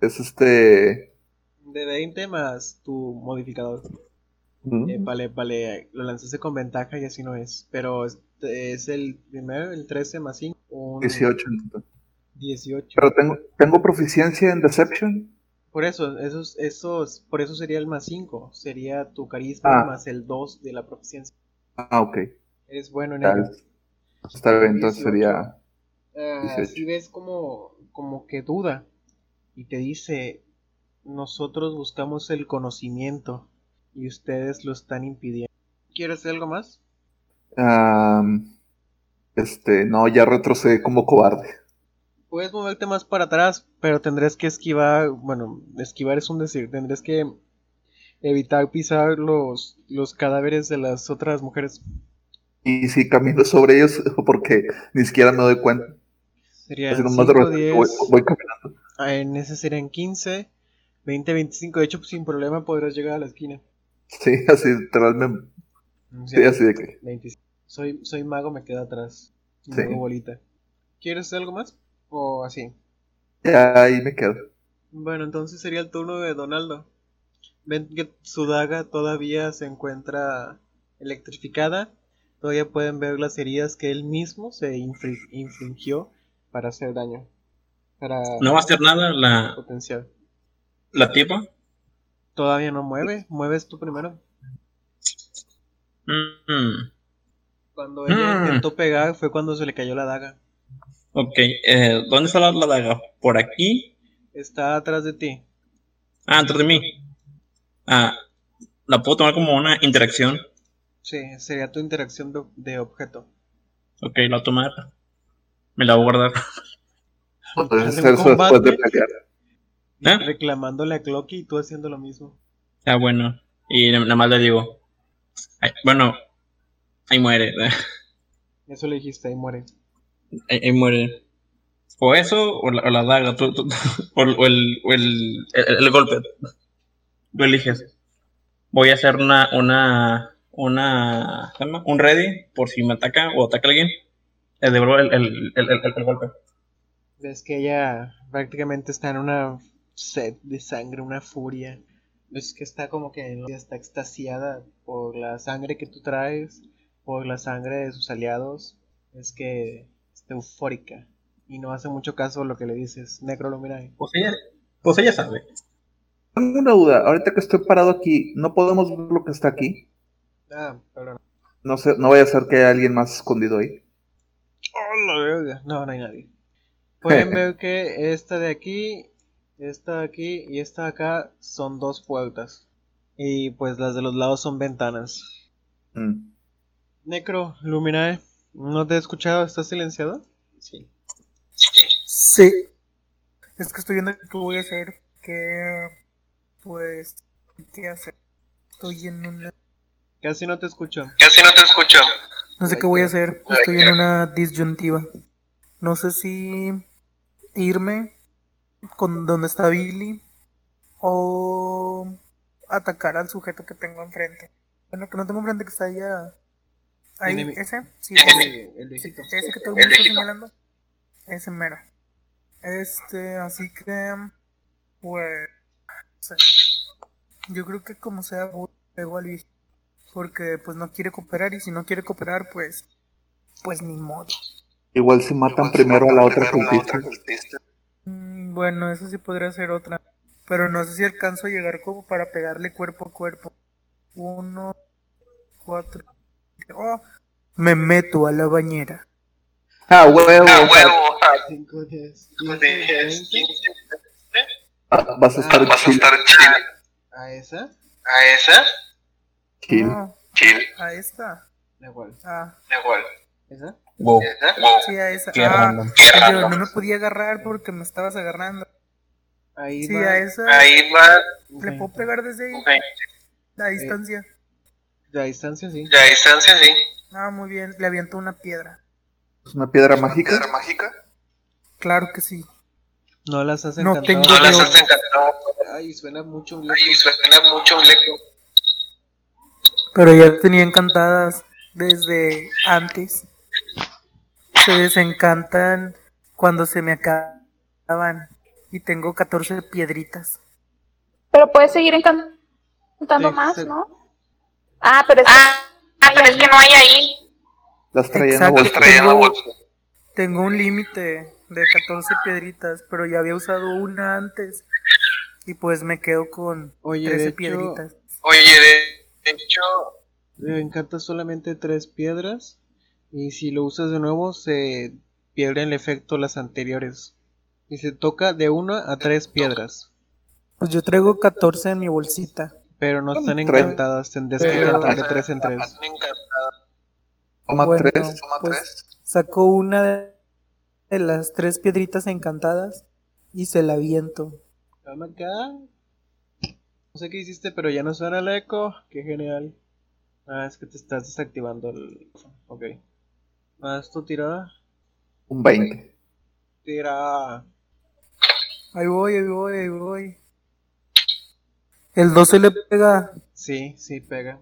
Es este, De 20 más tu modificador. Mm. Eh, vale, vale, lo lanzaste con ventaja y así no es. Pero es, es el primero, el 13 más 5, un 18. entonces. 18. Pero tengo, tengo proficiencia en Deception. Por eso, esos, esos, por eso sería el más 5. Sería tu carisma Ah. más el 2 de la proficiencia. Ah, ok. Eres bueno en Ya, ello. Está bien, entonces 18. sería. 18. si ves como, como que duda y te dice, nosotros buscamos el conocimiento y ustedes lo están impidiendo. ¿Quieres hacer algo más? este, no, ya retrocedí como cobarde. Puedes moverte más para atrás, pero tendrás que esquivar, bueno, esquivar es un decir, tendrás que evitar pisar los, los cadáveres de las otras mujeres. Y si camino sobre ellos, porque ni siquiera me doy cuenta. Serían Así nomás 5, de repente 10, voy, voy caminando. ah, en ese serían 15, 20, 25, de hecho pues, sin problema podrás llegar a la esquina. Sí, así, literalmente. Sí, así de que. 25. Soy, soy mago, me quedo atrás. Sí. bolita. ¿Quieres hacer algo más? ¿O así? Ya ahí me quedo. Bueno, entonces sería el turno de Donaldo. Ven que su daga todavía se encuentra electrificada. Todavía pueden ver las heridas que él mismo se infri- infligió para hacer daño. Para No va a hacer nada la, potenciar. la tipa. Todavía no mueve. Mueves tú primero. Mm, Cuando ella Mm. intentó pegar fue cuando se le cayó la daga. ok, eh, ¿dónde está la, la daga? ¿Por aquí? Está atrás de ti. Ah, atrás de mí. Ah, la puedo tomar como una interacción. Sí, sería tu interacción de, de objeto. Ok, la voy a tomar. Me la voy a guardar. Puedes ¿Hace hacer eso después de pelear. ¿Eh? Reclamándole a Clocky y tú haciendo lo mismo. Ah, bueno. Y na- nada más le digo. ay, bueno, ahí muere. Eso le dijiste, ahí muere. Ahí, ahí muere. O eso, o la, o la daga, tú- tú- o, o el, o el, el, el golpe. Tú eliges. Voy a hacer una, una, una, ¿cómo se llama? un ready por si me ataca o ataca alguien. Le devuelvo el, el, el, el- el golpe. Ves que ella prácticamente está en una sed de sangre, una furia. Ves que está como que está extasiada por la sangre que tú traes, por la sangre de sus aliados. Es que está eufórica y no hace mucho caso a lo que le dices, Necroluminae. Pues ella, pues ella sabe. Tengo una duda. Ahorita que estoy parado aquí, ¿no podemos ver lo que está aquí? Ah, perdón. No sé, no vaya a ser que haya alguien más escondido ahí. Oh, la verga. No, no hay nadie. Pueden ver que esta de aquí, esta de aquí y esta de acá son dos puertas. Y pues las de los lados son ventanas. Mm. Necro, Luminae, ¿no te he escuchado? ¿Estás silenciado? Sí. Sí. Es que estoy viendo qué voy a hacer. Que. Pues. ¿Qué hacer? Estoy en una. Casi no te escucho. Casi no te escucho. No sé qué voy a hacer. Estoy en una disyuntiva. No sé si irme con donde está Billy o atacar al sujeto que tengo enfrente. Bueno, que no tengo enfrente, que está allá. Ahí, Enemi- ese. Sí, El, ese, el ese que todo el mundo está señalando. Ese mero. Este, así que. Pues. no sé. Yo creo que como sea, pego al viejito. Porque pues no quiere cooperar y si no quiere cooperar, pues. Pues ni modo. Igual si matan primero a la otra cultista. Mm, Bueno, eso sí podría ser otra. Pero no sé si alcanzo a llegar como para pegarle cuerpo a cuerpo. Uno, cuatro. Oh, me meto a la bañera. Ah, huevo. Cinco, diez, quince, veinte. Ah, vas a estar Ah, chill. ¿A esa? ¿A esa? Chill. No, Chill. a esta. Da igual. Ah, Igual. ¿Esa? Wow. sí, a esa. Qué ah, yo no me podía agarrar porque me estabas agarrando. Ahí Sí, va. a esa. Ahí va. ¿Le puedo pegar desde ahí? La distancia. De distancia, sí. De distancia, sí. Ah, muy bien. Le aviento una piedra. ¿Es una piedra mágica? mágica? Claro que sí. No las has No encantado. tengo No las has encantado. Ay, suena mucho un Ay, suena mucho un eco. Pero ya tenía encantadas desde antes. Se desencantan cuando se me acaban. Y tengo 14 piedritas. Pero puedes seguir encantando Sí, más. ¿no? Ah, pero es, ah, pero es que no hay ahí. Las traía en la bolsa. tengo un límite de 14 piedritas, pero ya había usado una antes. Y pues me quedo con Oye, 13 de hecho- piedritas. Oye, de, de hecho, Le encanta solamente tres piedras. Y si lo usas de nuevo, se pierde el efecto las anteriores. Y se toca de una a tres piedras. Pues yo traigo 14 en mi bolsita. Pero no están encantadas. Tendrás que encantar de tres en tres. Toma Bueno, tres. Toma pues tres. saco una de las tres piedritas encantadas y se la aviento. Dame acá. No sé qué hiciste, pero ya no suena el eco. Qué genial. Ah, es que te estás desactivando el. Ok. Haz tu tirada. Un 20. Tira. Ahí voy, ahí voy, ahí voy. El 12 le pega. Sí, sí, pega.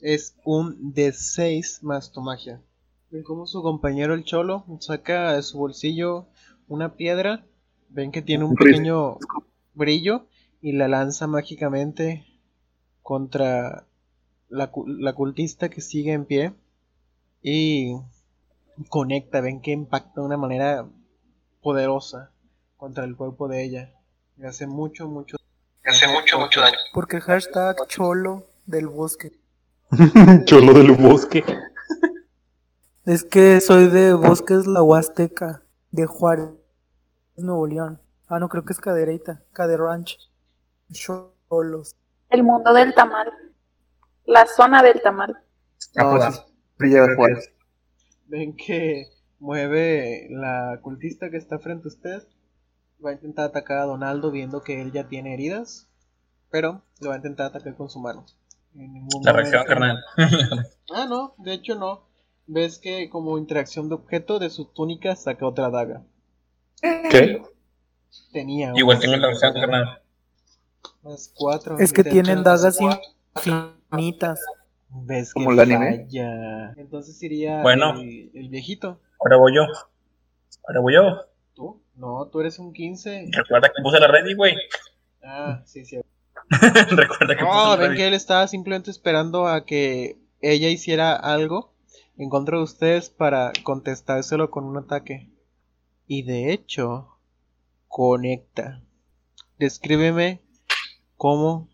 Es un D6 más tu magia. Ven como su compañero el cholo saca de su bolsillo una piedra. Ven que tiene un pequeño brillo y la lanza mágicamente contra la, cu- la cultista que sigue en pie. Y conecta, ven que impacta de una manera poderosa contra el cuerpo de ella. Le hace mucho, mucho Hace mucho, mucho daño. Porque hashtag cholo del bosque. Cholo del bosque. Es que soy de Bosques La Huasteca, de Juárez, Nuevo León. Ah, no, creo que es Cadereyta, Caderanch. Cholos. El mundo del tamal. La zona del tamal. No, brilla de Juárez. Ven que mueve la cultista que está frente a usted. Va a intentar atacar a Donaldo viendo que él ya tiene heridas. Pero lo va a intentar atacar con su mano. En ningún La reacción, carnal. Ah, no, de hecho no. Ves que como interacción de objeto de su túnica saca otra daga. ¿Qué? Tenía. Igual tengo la versión cinco, carnal. Más cuatro. Es que tienen dagas infinitas. Ves Como que el anime. falla. Entonces iría Bueno. el, el viejito. Ahora voy yo. Ahora voy yo. ¿Tú? No, tú eres un 15. Recuerda que puse la ready, güey. Ah, sí, sí. Recuerda que puse No, la ven ready. que él estaba simplemente esperando a que ella hiciera algo en contra de ustedes para contestárselo con un ataque. Y de hecho, conecta. Descríbeme cómo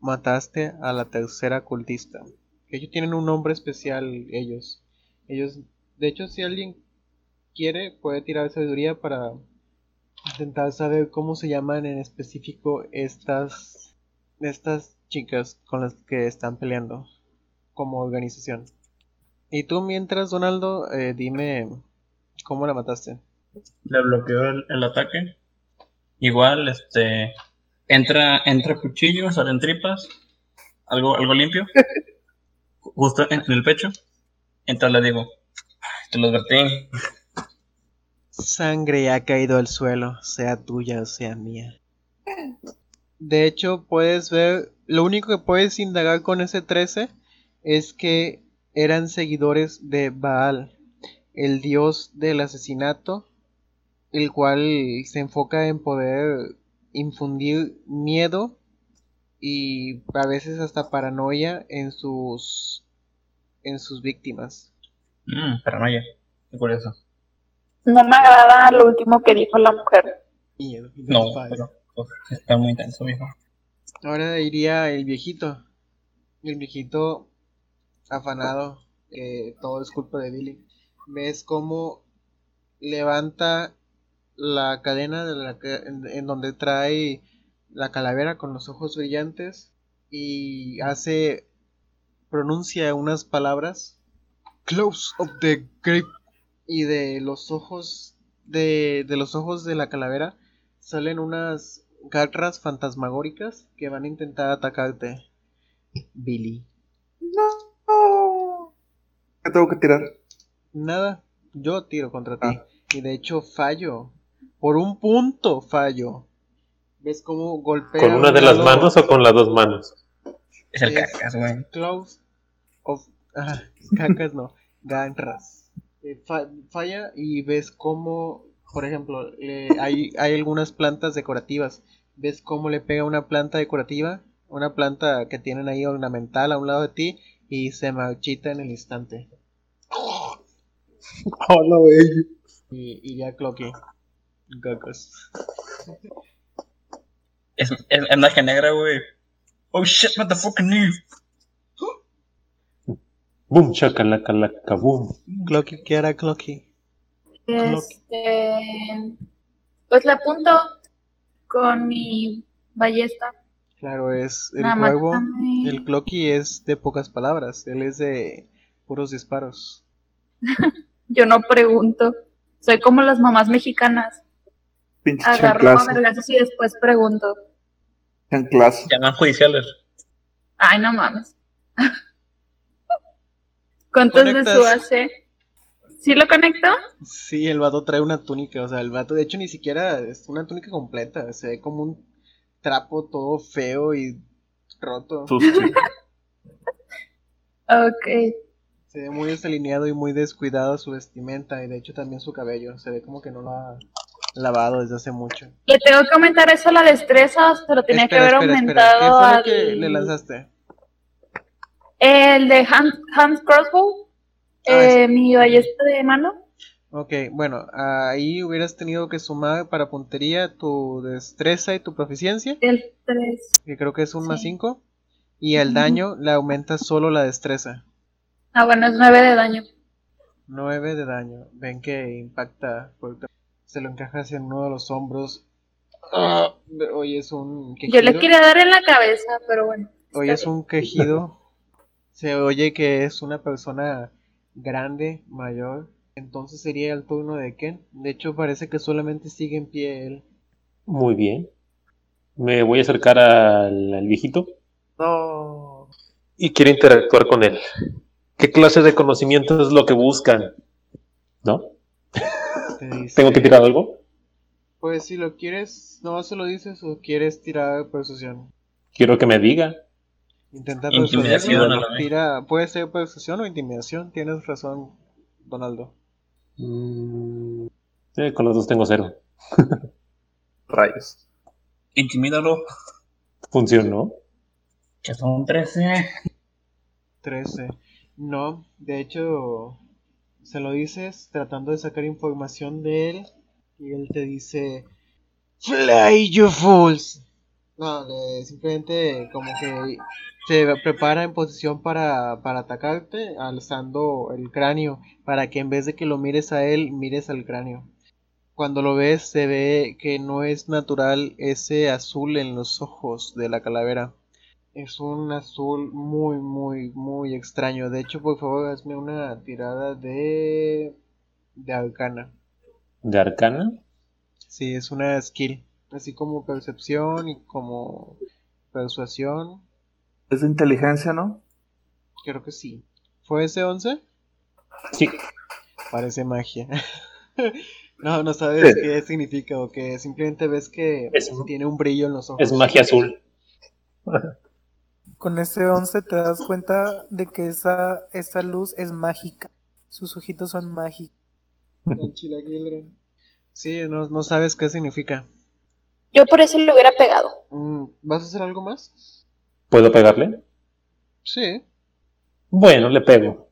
mataste a la tercera cultista. Ellos tienen un nombre especial, ellos. Ellos, de hecho, si alguien quiere, puede tirar sabiduría para intentar saber cómo se llaman en específico estas estas chicas con las que están peleando como organización. Y tú mientras, Donaldo, eh, dime cómo la mataste. Le bloqueó el, el ataque. Igual, este. Entra, entra cuchillo, salen tripas. Algo, algo limpio. Justo en, en el pecho. Entonces le digo. Te lo advertí. Sangre ha caído al suelo, sea tuya o sea mía. De hecho, puedes ver, lo único que puedes indagar con ese 13 es que eran seguidores de Baal, el dios del asesinato, el cual se enfoca en poder infundir miedo y a veces hasta paranoia en sus en sus víctimas. Mmm, paranoia. Qué curioso. No me agrada lo último que dijo la mujer. Miedo, No, pero uf, está muy intenso, mijo. Ahora iría el viejito. El viejito afanado, que todo es culpa de Billy. Ves cómo levanta la cadena de la ca- en, en donde trae la calavera con los ojos brillantes y hace pronuncia unas palabras close of the grave y de los ojos de, de los ojos de la calavera salen unas garras fantasmagóricas que van a intentar atacarte, Billy. ¿Qué tengo que tirar? Nada, yo tiro contra ti. Ah. Y de hecho fallo. Por un punto fallo. ¿Ves cómo golpea? ¿Con una un de las manos o con las dos manos? Es el Es- cacas, güey. Close of... ah, cacas no. Garras. Eh, fa- falla y ves cómo, por ejemplo, eh, hay, hay algunas plantas decorativas. ¿Ves cómo le pega una planta decorativa? Una planta que tienen ahí ornamental a un lado de ti y se marchita en el instante. Hola, güey. Y, y ya Clocky. Cacas. Es, es, es magia negra, güey. Oh shit, motherfucking new. Boom, chacalaca, laca, boom. Clocky, ¿qué hará Clocky? Este, pues le apunto con mi ballesta. Claro, es el Nada juego. mátame. El Clocky es de pocas palabras. Él es de puros disparos. Yo no pregunto. Soy como las mamás mexicanas. Pinche Agarro a vergazos y después pregunto. Chanclazo. Llaman judiciales. Ay, no mames. ¿Cuánto es de su AC? ¿Sí lo conecto? Sí, el vato trae una túnica. O sea, el vato, de hecho, ni siquiera es una túnica completa. Se ve como un trapo todo feo y roto. Ok. Se ve muy desalineado y muy descuidado su vestimenta. Y de hecho, también su cabello. Se ve como que no lo ha lavado desde hace mucho. ¿Le tengo que aumentar eso a la destreza o se lo tenía que haber aumentado ¿Qué fue lo al... que le lanzaste? El de hand, hand crossbow. Ah, eh, mi ballesta de mano. Ok, bueno, ahí hubieras tenido que sumar para puntería tu destreza y tu proficiencia. El 3. que creo que es un más Sí. 5. Y el daño le aumenta solo la destreza. Ah, bueno, es 9 de daño. 9 de daño. Ven que impacta. fuerte. Se lo encaja hacia uno de los hombros. Ah, Hoy es un quejido. Yo le quería dar en la cabeza, pero bueno. Hoy es bien. un quejido. Se oye que es una persona grande, mayor. Entonces sería el turno de Ken. De hecho, parece que solamente sigue en pie él. Muy bien. Me voy a acercar al, al viejito No. y quiero interactuar con él. ¿Qué clase de conocimiento es lo que buscan? ¿No? Te dice, ¿Tengo que tirar algo? Pues si lo quieres, no se lo dices o quieres tirar persuasión. Quiero que me diga. Intenta la vez. Tira, puede ser persuasión o intimidación. Tienes razón, Donaldo. Mm, sí, con los dos tengo cero. Rayos. Intimídalo. Funcionó. Que son 13. 13. No, de hecho, se lo dices tratando de sacar información de él. Y él te dice: Fly, you fools. No, le- simplemente como que se prepara en posición para, para atacarte, alzando el cráneo, para que en vez de que lo mires a él, mires al cráneo. Cuando lo ves, se ve que no es natural ese azul en los ojos de la calavera. Es un azul muy, muy, muy extraño. De hecho, por favor, hazme una tirada de. de arcana. ¿De arcana? Sí, es una skill. Así como percepción y como persuasión. Es de inteligencia, ¿no? Creo que sí. ¿Fue ese 11? Sí. Parece magia. no, no sabes Sí. qué significa o que simplemente ves que Es- tiene un brillo en los ojos. Es magia azul. Con ese 11 te das cuenta de que esa, esa luz es mágica. Sus ojitos son mágicos. Sí, no, no sabes qué significa. Yo por eso le hubiera pegado. Mm, ¿Vas a hacer algo más? ¿Puedo pegarle? Sí. Bueno, le pego.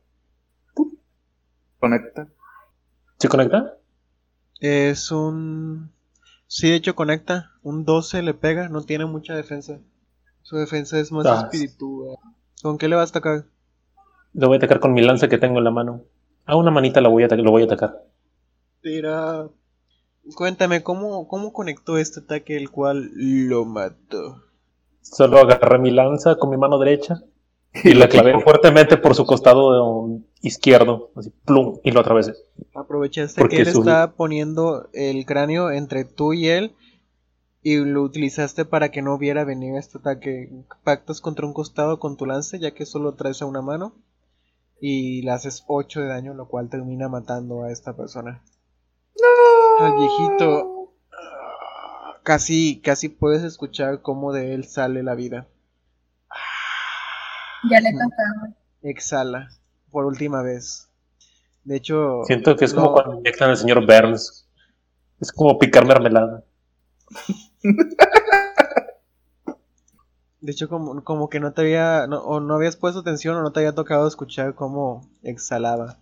Conecta. ¿Se conecta? Es un... Sí, de hecho conecta. Un 12 le pega, no tiene mucha defensa. Su defensa es más Ah. espiritual. ¿Con qué le vas a atacar? Lo voy a atacar con mi lanza que tengo en la mano. A una manita la voy a lo voy a atacar. Tira... Cuéntame, ¿cómo, ¿cómo conectó este ataque el cual lo mató? Solo agarré mi lanza con mi mano derecha y la clavé fuertemente por su costado um, izquierdo. Así, plum, y lo atravesé. Aprovechaste Porque que él su- está poniendo el cráneo entre tú y él y lo utilizaste para que no viera venir este ataque. Pactas contra un costado con tu lance ya que solo traes a una mano y le haces 8 de daño, lo cual termina matando a esta persona. Al viejito casi casi puedes escuchar cómo de él sale la vida. Ya le tocaba. Exhala por última vez. De hecho, Siento que es como no- cuando inyectan al señor Burns. Es como picar mermelada. De hecho, como, como que no te había, no, o no habías puesto atención o no te había tocado escuchar cómo exhalaba.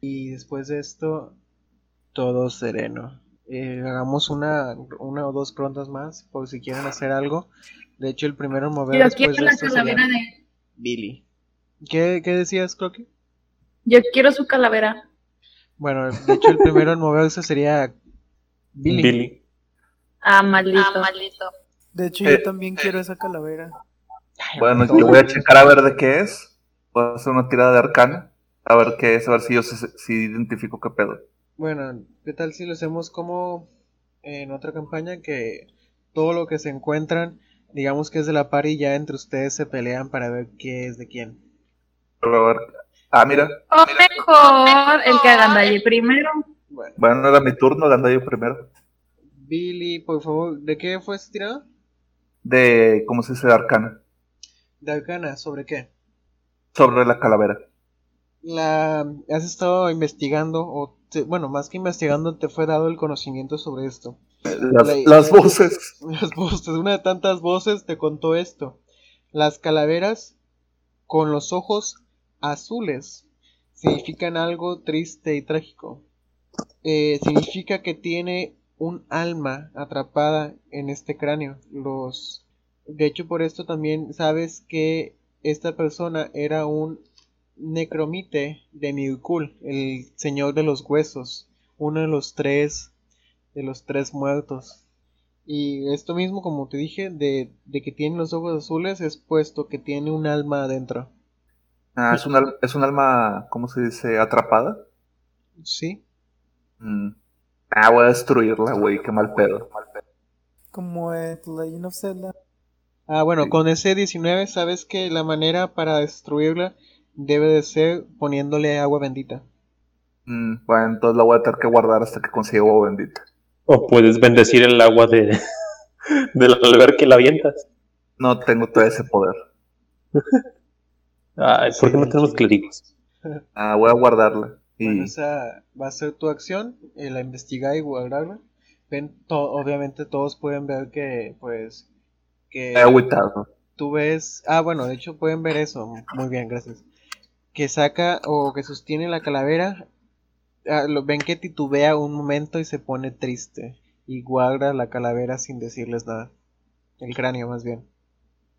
Y después de esto, todo sereno. Eh, hagamos una, una o dos rondas más por si quieren hacer algo. De hecho, el primero en mover después quiero de la esto calavera de. Billy. ¿Qué, qué decías, Croqui? Yo quiero su calavera. Bueno, de hecho, el primero en moverse sería Billy. Billy. Ah, maldito. De hecho, Eh, yo también quiero esa calavera. Bueno, yo voy a checar a ver de qué es. Voy a hacer una tirada de arcana. A ver qué es, a ver si yo sé- si identifico qué pedo. Bueno, ¿qué tal si lo hacemos como en otra campaña que todo lo que se encuentran, digamos que es de la par y ya entre ustedes se pelean para ver qué es de quién? Pero a ver. Ah, mira. O mejor el que agandalle primero. Bueno, Bueno, era mi turno, yo primero. Billy, por favor, ¿de qué fue esta tirada? De, ¿cómo se dice? De arcana. De Arcana, ¿sobre qué? Sobre la calavera. La has estado investigando o te- bueno, más que investigando te fue dado el conocimiento sobre esto. Las, La- las voces. Las voces, una de tantas voces te contó esto. Las calaveras con los ojos azules significan algo triste y trágico. Eh, significa que tiene un alma atrapada en este cráneo. Los, de hecho, por esto también sabes que esta persona era un necromite de Mirkul, el señor de los huesos, uno de los tres de los tres muertos. Y esto mismo, como te dije, de que tiene los ojos azules es puesto que tiene un alma adentro. Ah, es un, es un alma, ¿cómo se dice? Atrapada. ¿Sí? Mm. Ah, voy a destruirla, güey. Qué mal pedo. Como en Legend of Zelda. Ah, bueno, Sí. con ese 19 sabes que la manera para destruirla debe de ser poniéndole agua bendita. Mm, bueno, entonces la voy a tener que guardar hasta que consiga agua bendita. O puedes bendecir el agua de, del alberca y la avientas. No tengo todo ese poder. Ay, ¿por qué no tenemos clérigos? Ah, voy a guardarla. Y Bueno, esa va a ser tu acción, eh, la investigar y guardarla. Ven, to- obviamente todos pueden ver que, pues, que agüitado. tú ves, ah, bueno, de hecho pueden ver eso, muy bien, gracias. Que saca o que sostiene la calavera, ah, lo, ven que titubea un momento y se pone triste y guarda la calavera sin decirles nada, el cráneo más bien.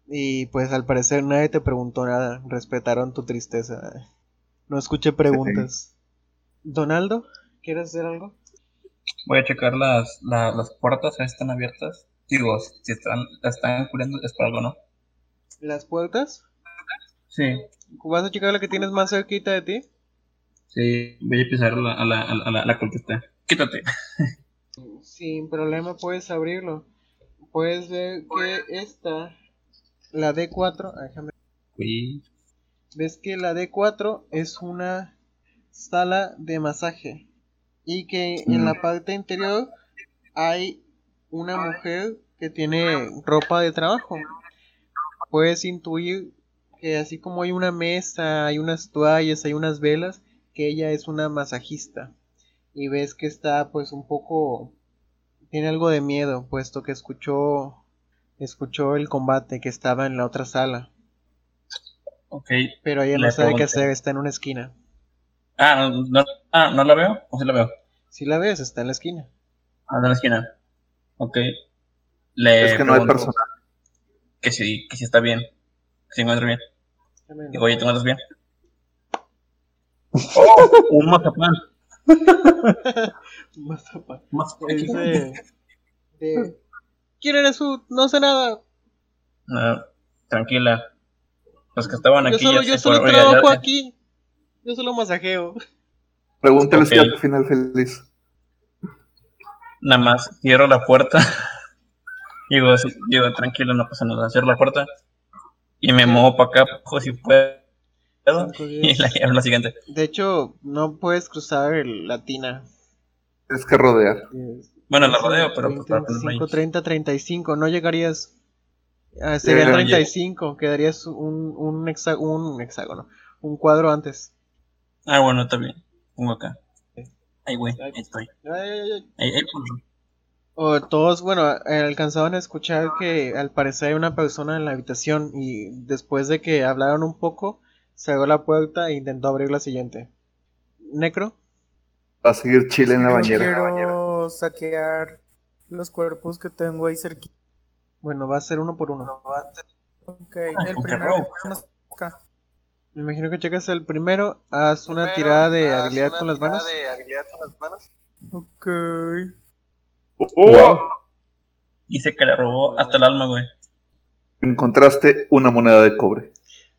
Y pues al parecer nadie te preguntó nada, respetaron tu tristeza. No escuché preguntas. Donaldo, ¿quieres hacer algo? Voy a checar las, la- las puertas, si están abiertas. Digo, si están, están cubriendo, es para algo, ¿no? ¿Las puertas? Sí, ¿Vas a checar la que tienes más cerquita de ti? sí, voy a pisar a la, a la, a la, a la, a la cultista. Quítate. Sin problema puedes abrirlo. Puedes ver que esta, la D4, ah, déjame, Uy, ves que la D4 es una sala de masaje y que en la parte interior hay una mujer que tiene ropa de trabajo. Puedes intuir que así como hay una mesa, hay unas toallas, hay unas velas, que ella es una masajista. Y ves que está pues un poco tiene algo de miedo, puesto que escuchó escuchó el combate que estaba en la otra sala, ok. pero ella no sabe qué pregunté. hacer, está en una esquina. Ah, no, no- ah, ¿no la veo? ¿O sí la veo? Si la ves, está en la esquina. Ah, en la esquina. Ok. Le es que no hay personal. Que si, que si está bien. Que se encuentra bien. Digo, oye, ¿te encuentras bien? ¡Oh! Un mazapán. Mazapán. Mazapán. Es de, de- ¿Quién eres tú? No sé nada. No, tranquila. Los que estaban Yo aquí solo, ya yo solo fueron. Trabajo ya- aquí. Yo solo masajeo. Pregúntale si Ok. al final feliz. Nada más cierro la puerta. digo, sí, digo, tranquilo, no pasa nada. Cierro la puerta y me muevo para acá, pues si puedo. Y la la siguiente. De hecho, no puedes cruzar el, la tina. Es que rodear. Es- Bueno, la rodeo, de pero pues, 20, para ponerlo ahí. 25, 30, 35. No llegarías. Ah, Llega. 35. Quedarías un, un, hexa- un hexágono. Un cuadro antes. Ah, bueno, está bien. Pongo acá. Ay, güey, ahí estoy. Ay, ay, ay. Ahí, ahí. O todos, bueno, alcanzaban a escuchar que al parecer hay una persona en la habitación y después de que hablaron un poco, cerró la puerta e intentó abrir la siguiente. ¿Necro? Va a seguir chile en la bañera. quiero saquear los cuerpos que tengo ahí cerquita. Bueno, va a ser uno por uno. Ok, Ah, el primero. Me imagino que checas el primero, haz una tirada de habilidad con las manos. Ok. Wow. Dice que le robó hasta el alma, güey. Encontraste una moneda de cobre.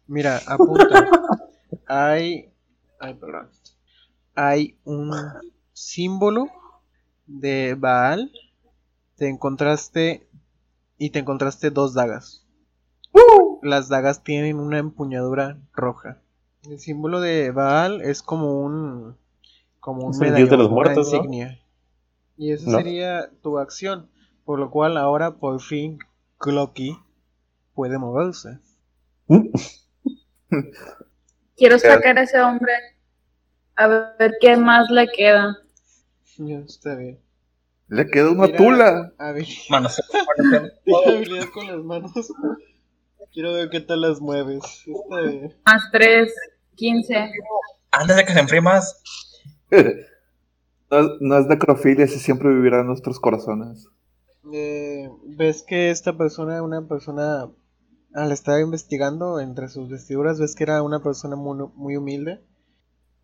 Mira, apunta. hay. Ay, perdón. Hay un símbolo de Baal. Te encontraste. Y te encontraste dos dagas. Las dagas tienen una empuñadura roja. El símbolo de Baal es como un. Como un dios de los medallón, una muertos, ¿no? insignia. Y esa ¿No? sería tu acción. Por lo cual ahora por fin Clocky puede moverse. Quiero sacar a ese hombre. A ver qué más le queda. Está bien. Le queda una tula. Manos. habilidad con las manos. Quiero ver qué tal las mueves. Está bien. Más 3, 15. Antes de que se enfríe más. No, es- no es necrofilia, si siempre vivirá en nuestros corazones. Eh, ves que esta persona, una persona, al estar investigando entre sus vestiduras, ves que era una persona muy, muy humilde.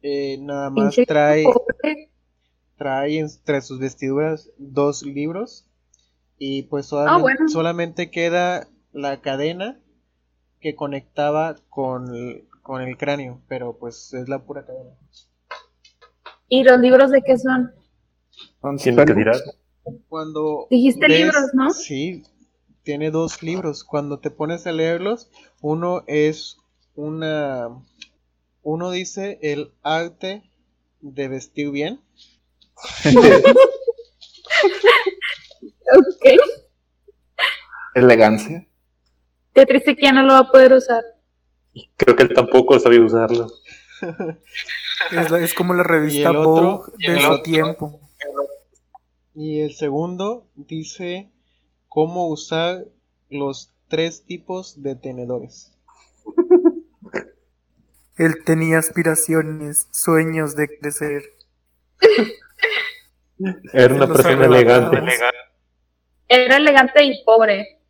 Eh, nada más trae. Trae entre sus vestiduras dos libros. Y pues solamente, bueno. solamente queda la cadena que conectaba con el, con el cráneo. Pero pues es la pura cadena. ¿Y los libros de qué son? Cuando Dijiste libros, ¿no? Sí, tiene dos libros. Cuando te pones a leerlos, uno es una... Uno dice el arte de vestir bien. Ok. Elegancia. Qué triste que ya no lo va a poder usar. Creo que él tampoco sabía usarlo. Es, la- es como la revista? Vogue de su tiempo. Y el segundo dice cómo usar los tres tipos de tenedores. Él tenía aspiraciones, sueños de crecer. Era una persona elegante. Era elegante y pobre.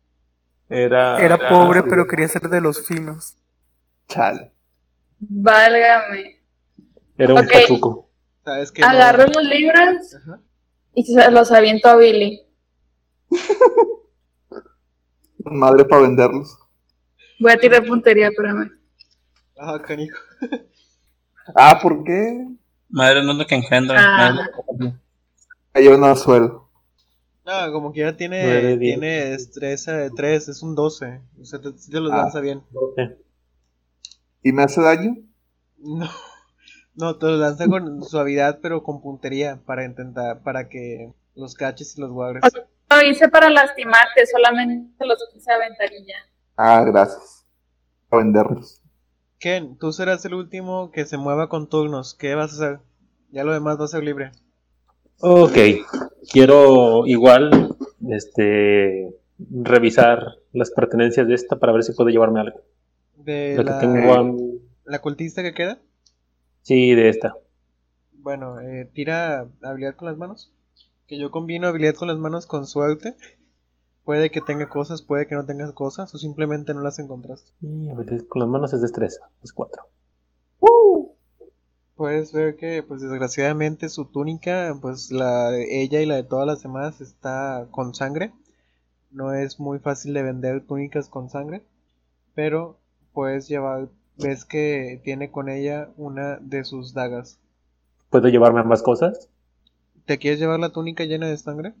Era, Era pobre, pero quería ser de los finos. Chale. Válgame. Era un Ok. pachuco. ¿Sabes? No- Agarro los libros Ajá. y se los aviento a Billy. Madre para venderlos. Voy a tirar puntería, espérame. Ah, canijo. Ah, ¿por qué? Madre no es lo que engendra. Ah. madre Hay una suelo. No, como que ya tiene, tiene destreza de 3, es un 12. O sea, te, los Ah. lanza bien. ¿Y me hace daño? No, no, te los lanza con suavidad, pero con puntería para intentar, para que los caches y los guardes. Lo hice para lastimarte, solamente los quise aventar y ya. Ah, gracias. Para venderlos. Ken, tú serás el último que se mueva con turnos. ¿Qué vas a hacer? Ya lo demás va a ser libre. Ok, quiero igual este revisar las pertenencias de esta para ver si puedo llevarme algo. De Lo que la, tengo a la cultista que queda. Sí, de esta. Bueno, eh, tira habilidad con las manos. Que yo combino habilidad con las manos con suerte. Puede que tenga cosas, puede que no tenga cosas, o simplemente no las encontraste. Y ver, con las manos es destreza, es cuatro. Puedes ver que, pues desgraciadamente, su túnica, pues la de ella y la de todas las demás está con sangre. No es muy fácil de vender túnicas con sangre, pero puedes llevar, ves que tiene con ella una de sus dagas. ¿Puedo llevarme ambas cosas? ¿Te quieres llevar la túnica llena de sangre?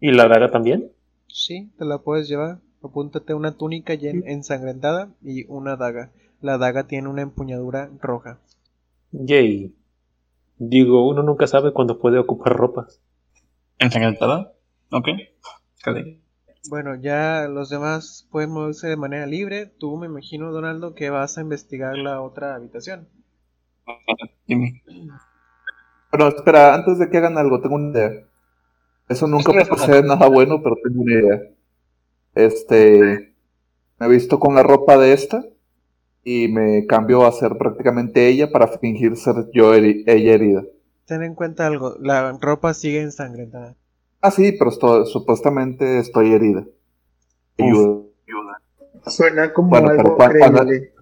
¿Y la daga también? Sí, te la puedes llevar. Apúntate una túnica llen- ensangrentada y una daga. La daga tiene una empuñadura roja. Yay. Digo, uno nunca sabe cuándo puede ocupar ropas. ¿Ensangrentada? Ok. Cale. Bueno, ya los demás pueden moverse de manera libre. Tú me imagino, Donaldo, que vas a investigar la otra habitación. Dime. Bueno, espera, antes de que hagan algo, tengo una idea. Eso nunca puede ser nada bueno, pero tengo una idea. Este, me he visto con la ropa de esta y me cambio a ser prácticamente ella para fingir ser yo heri- ella herida. Ten en cuenta algo, la ropa sigue ensangrentada. Ah, sí, pero esto- supuestamente estoy herida. Ayuda. Suena como Bueno, pero algo cuan- cuando- creíble.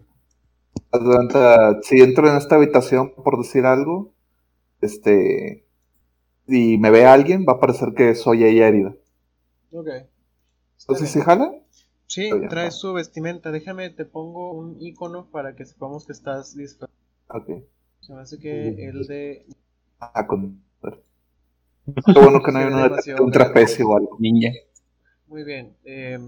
Si entro en esta habitación, por decir algo, este, y me ve alguien, va a parecer que soy ella herida. Ok. Entonces, ¿sí jala? Sí, va. su vestimenta. Déjame, te pongo un icono para que sepamos que estás disfrazado. Ok. Se me hace que el de... Ah, con... Qué bueno que no hay una- demasiado un trapecio o algo. Ninja. Muy bien. eh,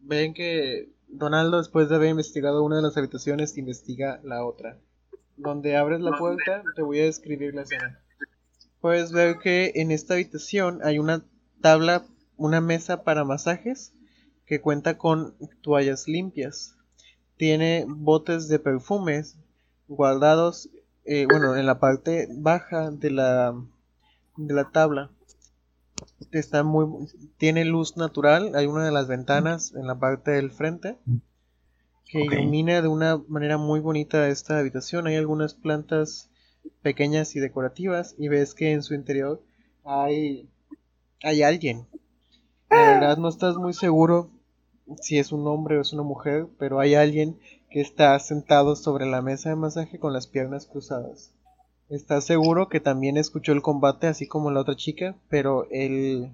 ven que Donaldo, después de haber investigado una de las habitaciones, investiga la otra. Donde abres la puerta, te voy a describir la escena. Puedes ver que en esta habitación hay una tabla, una mesa para masajes que cuenta con toallas limpias. Tiene botes de perfumes guardados, eh, bueno, en la parte baja de la, de la tabla. Está muy, tiene luz natural. Hay una de las ventanas en la parte del frente que ilumina de una manera muy bonita esta habitación. Hay algunas plantas pequeñas y decorativas y ves que en su interior hay, hay alguien. La verdad no estás muy seguro si es un hombre o es una mujer, pero hay alguien que está sentado sobre la mesa de masaje con las piernas cruzadas. Estás seguro que también escuchó el combate así como la otra chica, pero él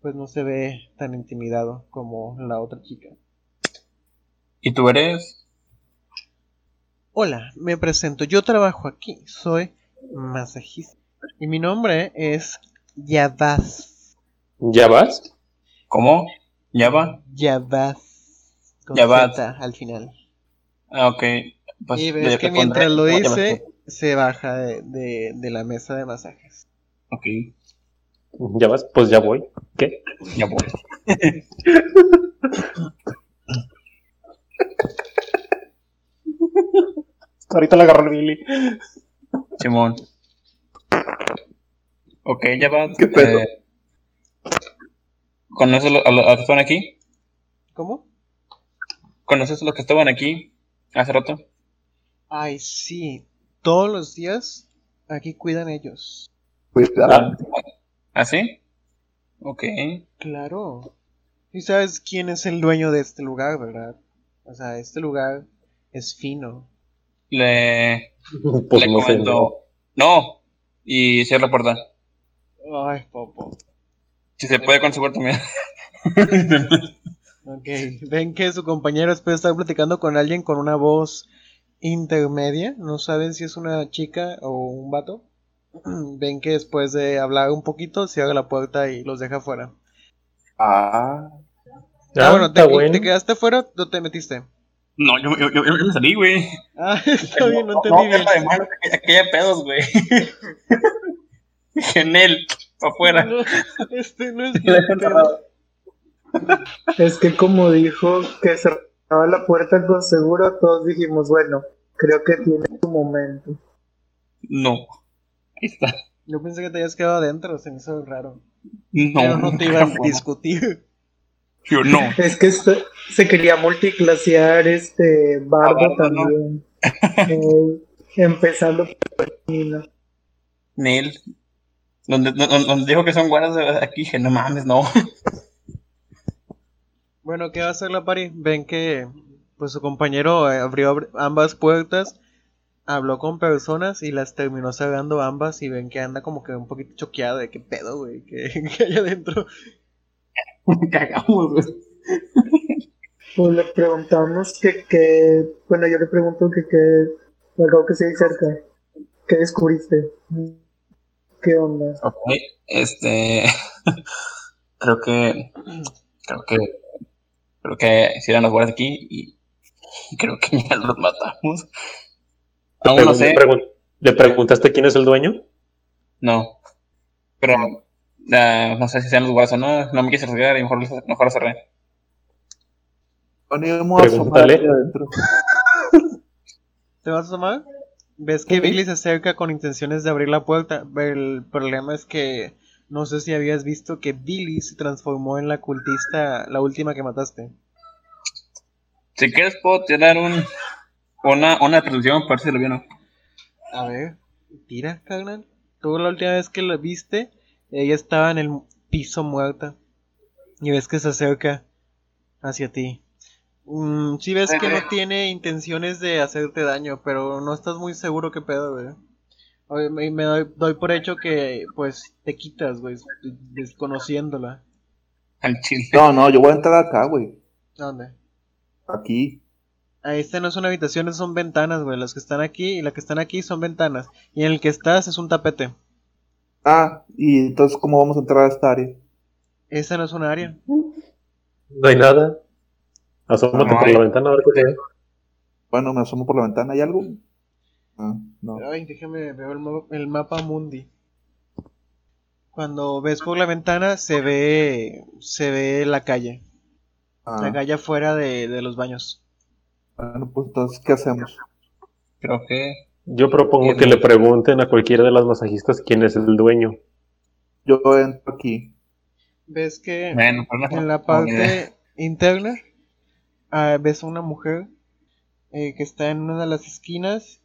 pues no se ve tan intimidado como la otra chica. ¿Y tú eres? Hola, me presento. Yo trabajo aquí. Soy masajista. Y mi nombre es Yavaz. ¿Ya vas? ¿Cómo? ¿Ya va? Yavaz. Con Yavaz. Z al final. Ah, ok. Pues y ves que mientras lo Ya dice, se baja de, de, de la mesa de masajes. Ok, ¿Ya vas? Pues ya voy. ¿Qué? ya voy. Ahorita la agarró el Billy. Simón. Ok, ya va. ¿Qué pedo? eh, ¿Conoces a los que estaban aquí? ¿Cómo? ¿Conoces a los que estaban aquí hace rato? Ay, sí. Todos los días aquí cuidan ellos. Cuidado. Ah, ¿Ah, sí? Ok. Claro. Y sabes quién es el dueño de este lugar, ¿verdad? O sea, este lugar es fino. Le, pues le no sé. No. Y cierra la puerta. Ay, Popo. Si se puede con su también. Ok. Ven que su compañero después de estar platicando con alguien con una voz intermedia. No saben si es una chica o un vato. Ven que después de hablar un poquito cierra la puerta y los deja fuera. Ah, Ah, Ah, bueno, ¿te, está bueno. ¿te quedaste fuera o te metiste? No, yo, yo, yo, yo me salí, güey. Ah, está bien, no entendí bien. de malo, que aquí hay pedos, güey. Genel, afuera. No, este no es. Es que como dijo que cerraba la puerta con seguro, todos dijimos, bueno, creo que tiene su momento. No. Ahí está. Yo pensé que te habías quedado adentro, se me hizo raro. No. Pero no te iban a discutir. Yo no. Es que se, se quería multiclasear este Bardo A Bardo, ¿no? también. Eh, empezando por Nina. Neil. Donde, donde, donde dijo que son guardas de aquí, dije, no mames, no. Bueno, ¿qué va a hacer la pari? Ven que pues su compañero eh, abrió abri- ambas puertas, habló con personas y las terminó cerrando ambas y ven que anda como que un poquito choqueado de qué pedo, güey, que, que hay adentro. Cagamos, güey. Pues le preguntamos que, que bueno, yo le pregunto que, que, algo que se cerca, ¿qué descubriste? ¿Qué onda? Ok, este. creo que. Creo que. Creo que si eran los guardias aquí y. y creo que ya los matamos. Aún no Pregun- sé. ¿Le, pregun- ¿Le preguntaste quién es el dueño? No. Pero. ah, no sé si sean los guardias o no. No me quise arriesgar y mejor, mejor lo cerré. bueno, a asomar adentro. ¿Te vas a tomar? Ves que Billy se acerca con intenciones de abrir la puerta. El problema es que no sé si habías visto que Billy se transformó en la cultista, la última que mataste. Si quieres, puedo tirar un. Una, una percepción para si lo vio o no. A ver, tira, carnal. Tú la última vez que la viste, ella estaba en el piso muerta. Y ves que se acerca hacia ti. Mm, sí ves que no tiene intenciones de hacerte daño, pero no estás muy seguro qué pedo, güey. Oye, Me, me doy, doy por hecho que, pues, te quitas, güey, desconociéndola. Al chile. No, no, yo voy a entrar acá, güey. ¿Dónde? Aquí. Ah, Esta no es una habitación, son ventanas, güey. Las que están aquí y las que están aquí son ventanas. Y en el que estás es un tapete. Ah, y entonces, ¿cómo vamos a entrar a esta área? Esa no es un área. No hay nada. Asómate No por hay. la ventana a ver qué ve. Bueno, me asomo por la ventana. ¿Hay algo? Ah, no. Ay, déjame ver el, ma- el mapa mundi. Cuando ves por la ventana se ve se ve la calle. La Ah, calle afuera de, de los baños. bueno, pues entonces, ¿qué hacemos? Creo que. Yo propongo que le pregunten a cualquiera de las masajistas quién es el dueño. Yo entro aquí. Ves que Bueno, no- en la parte idea. interna ah, ves a una mujer eh, que está en una de las esquinas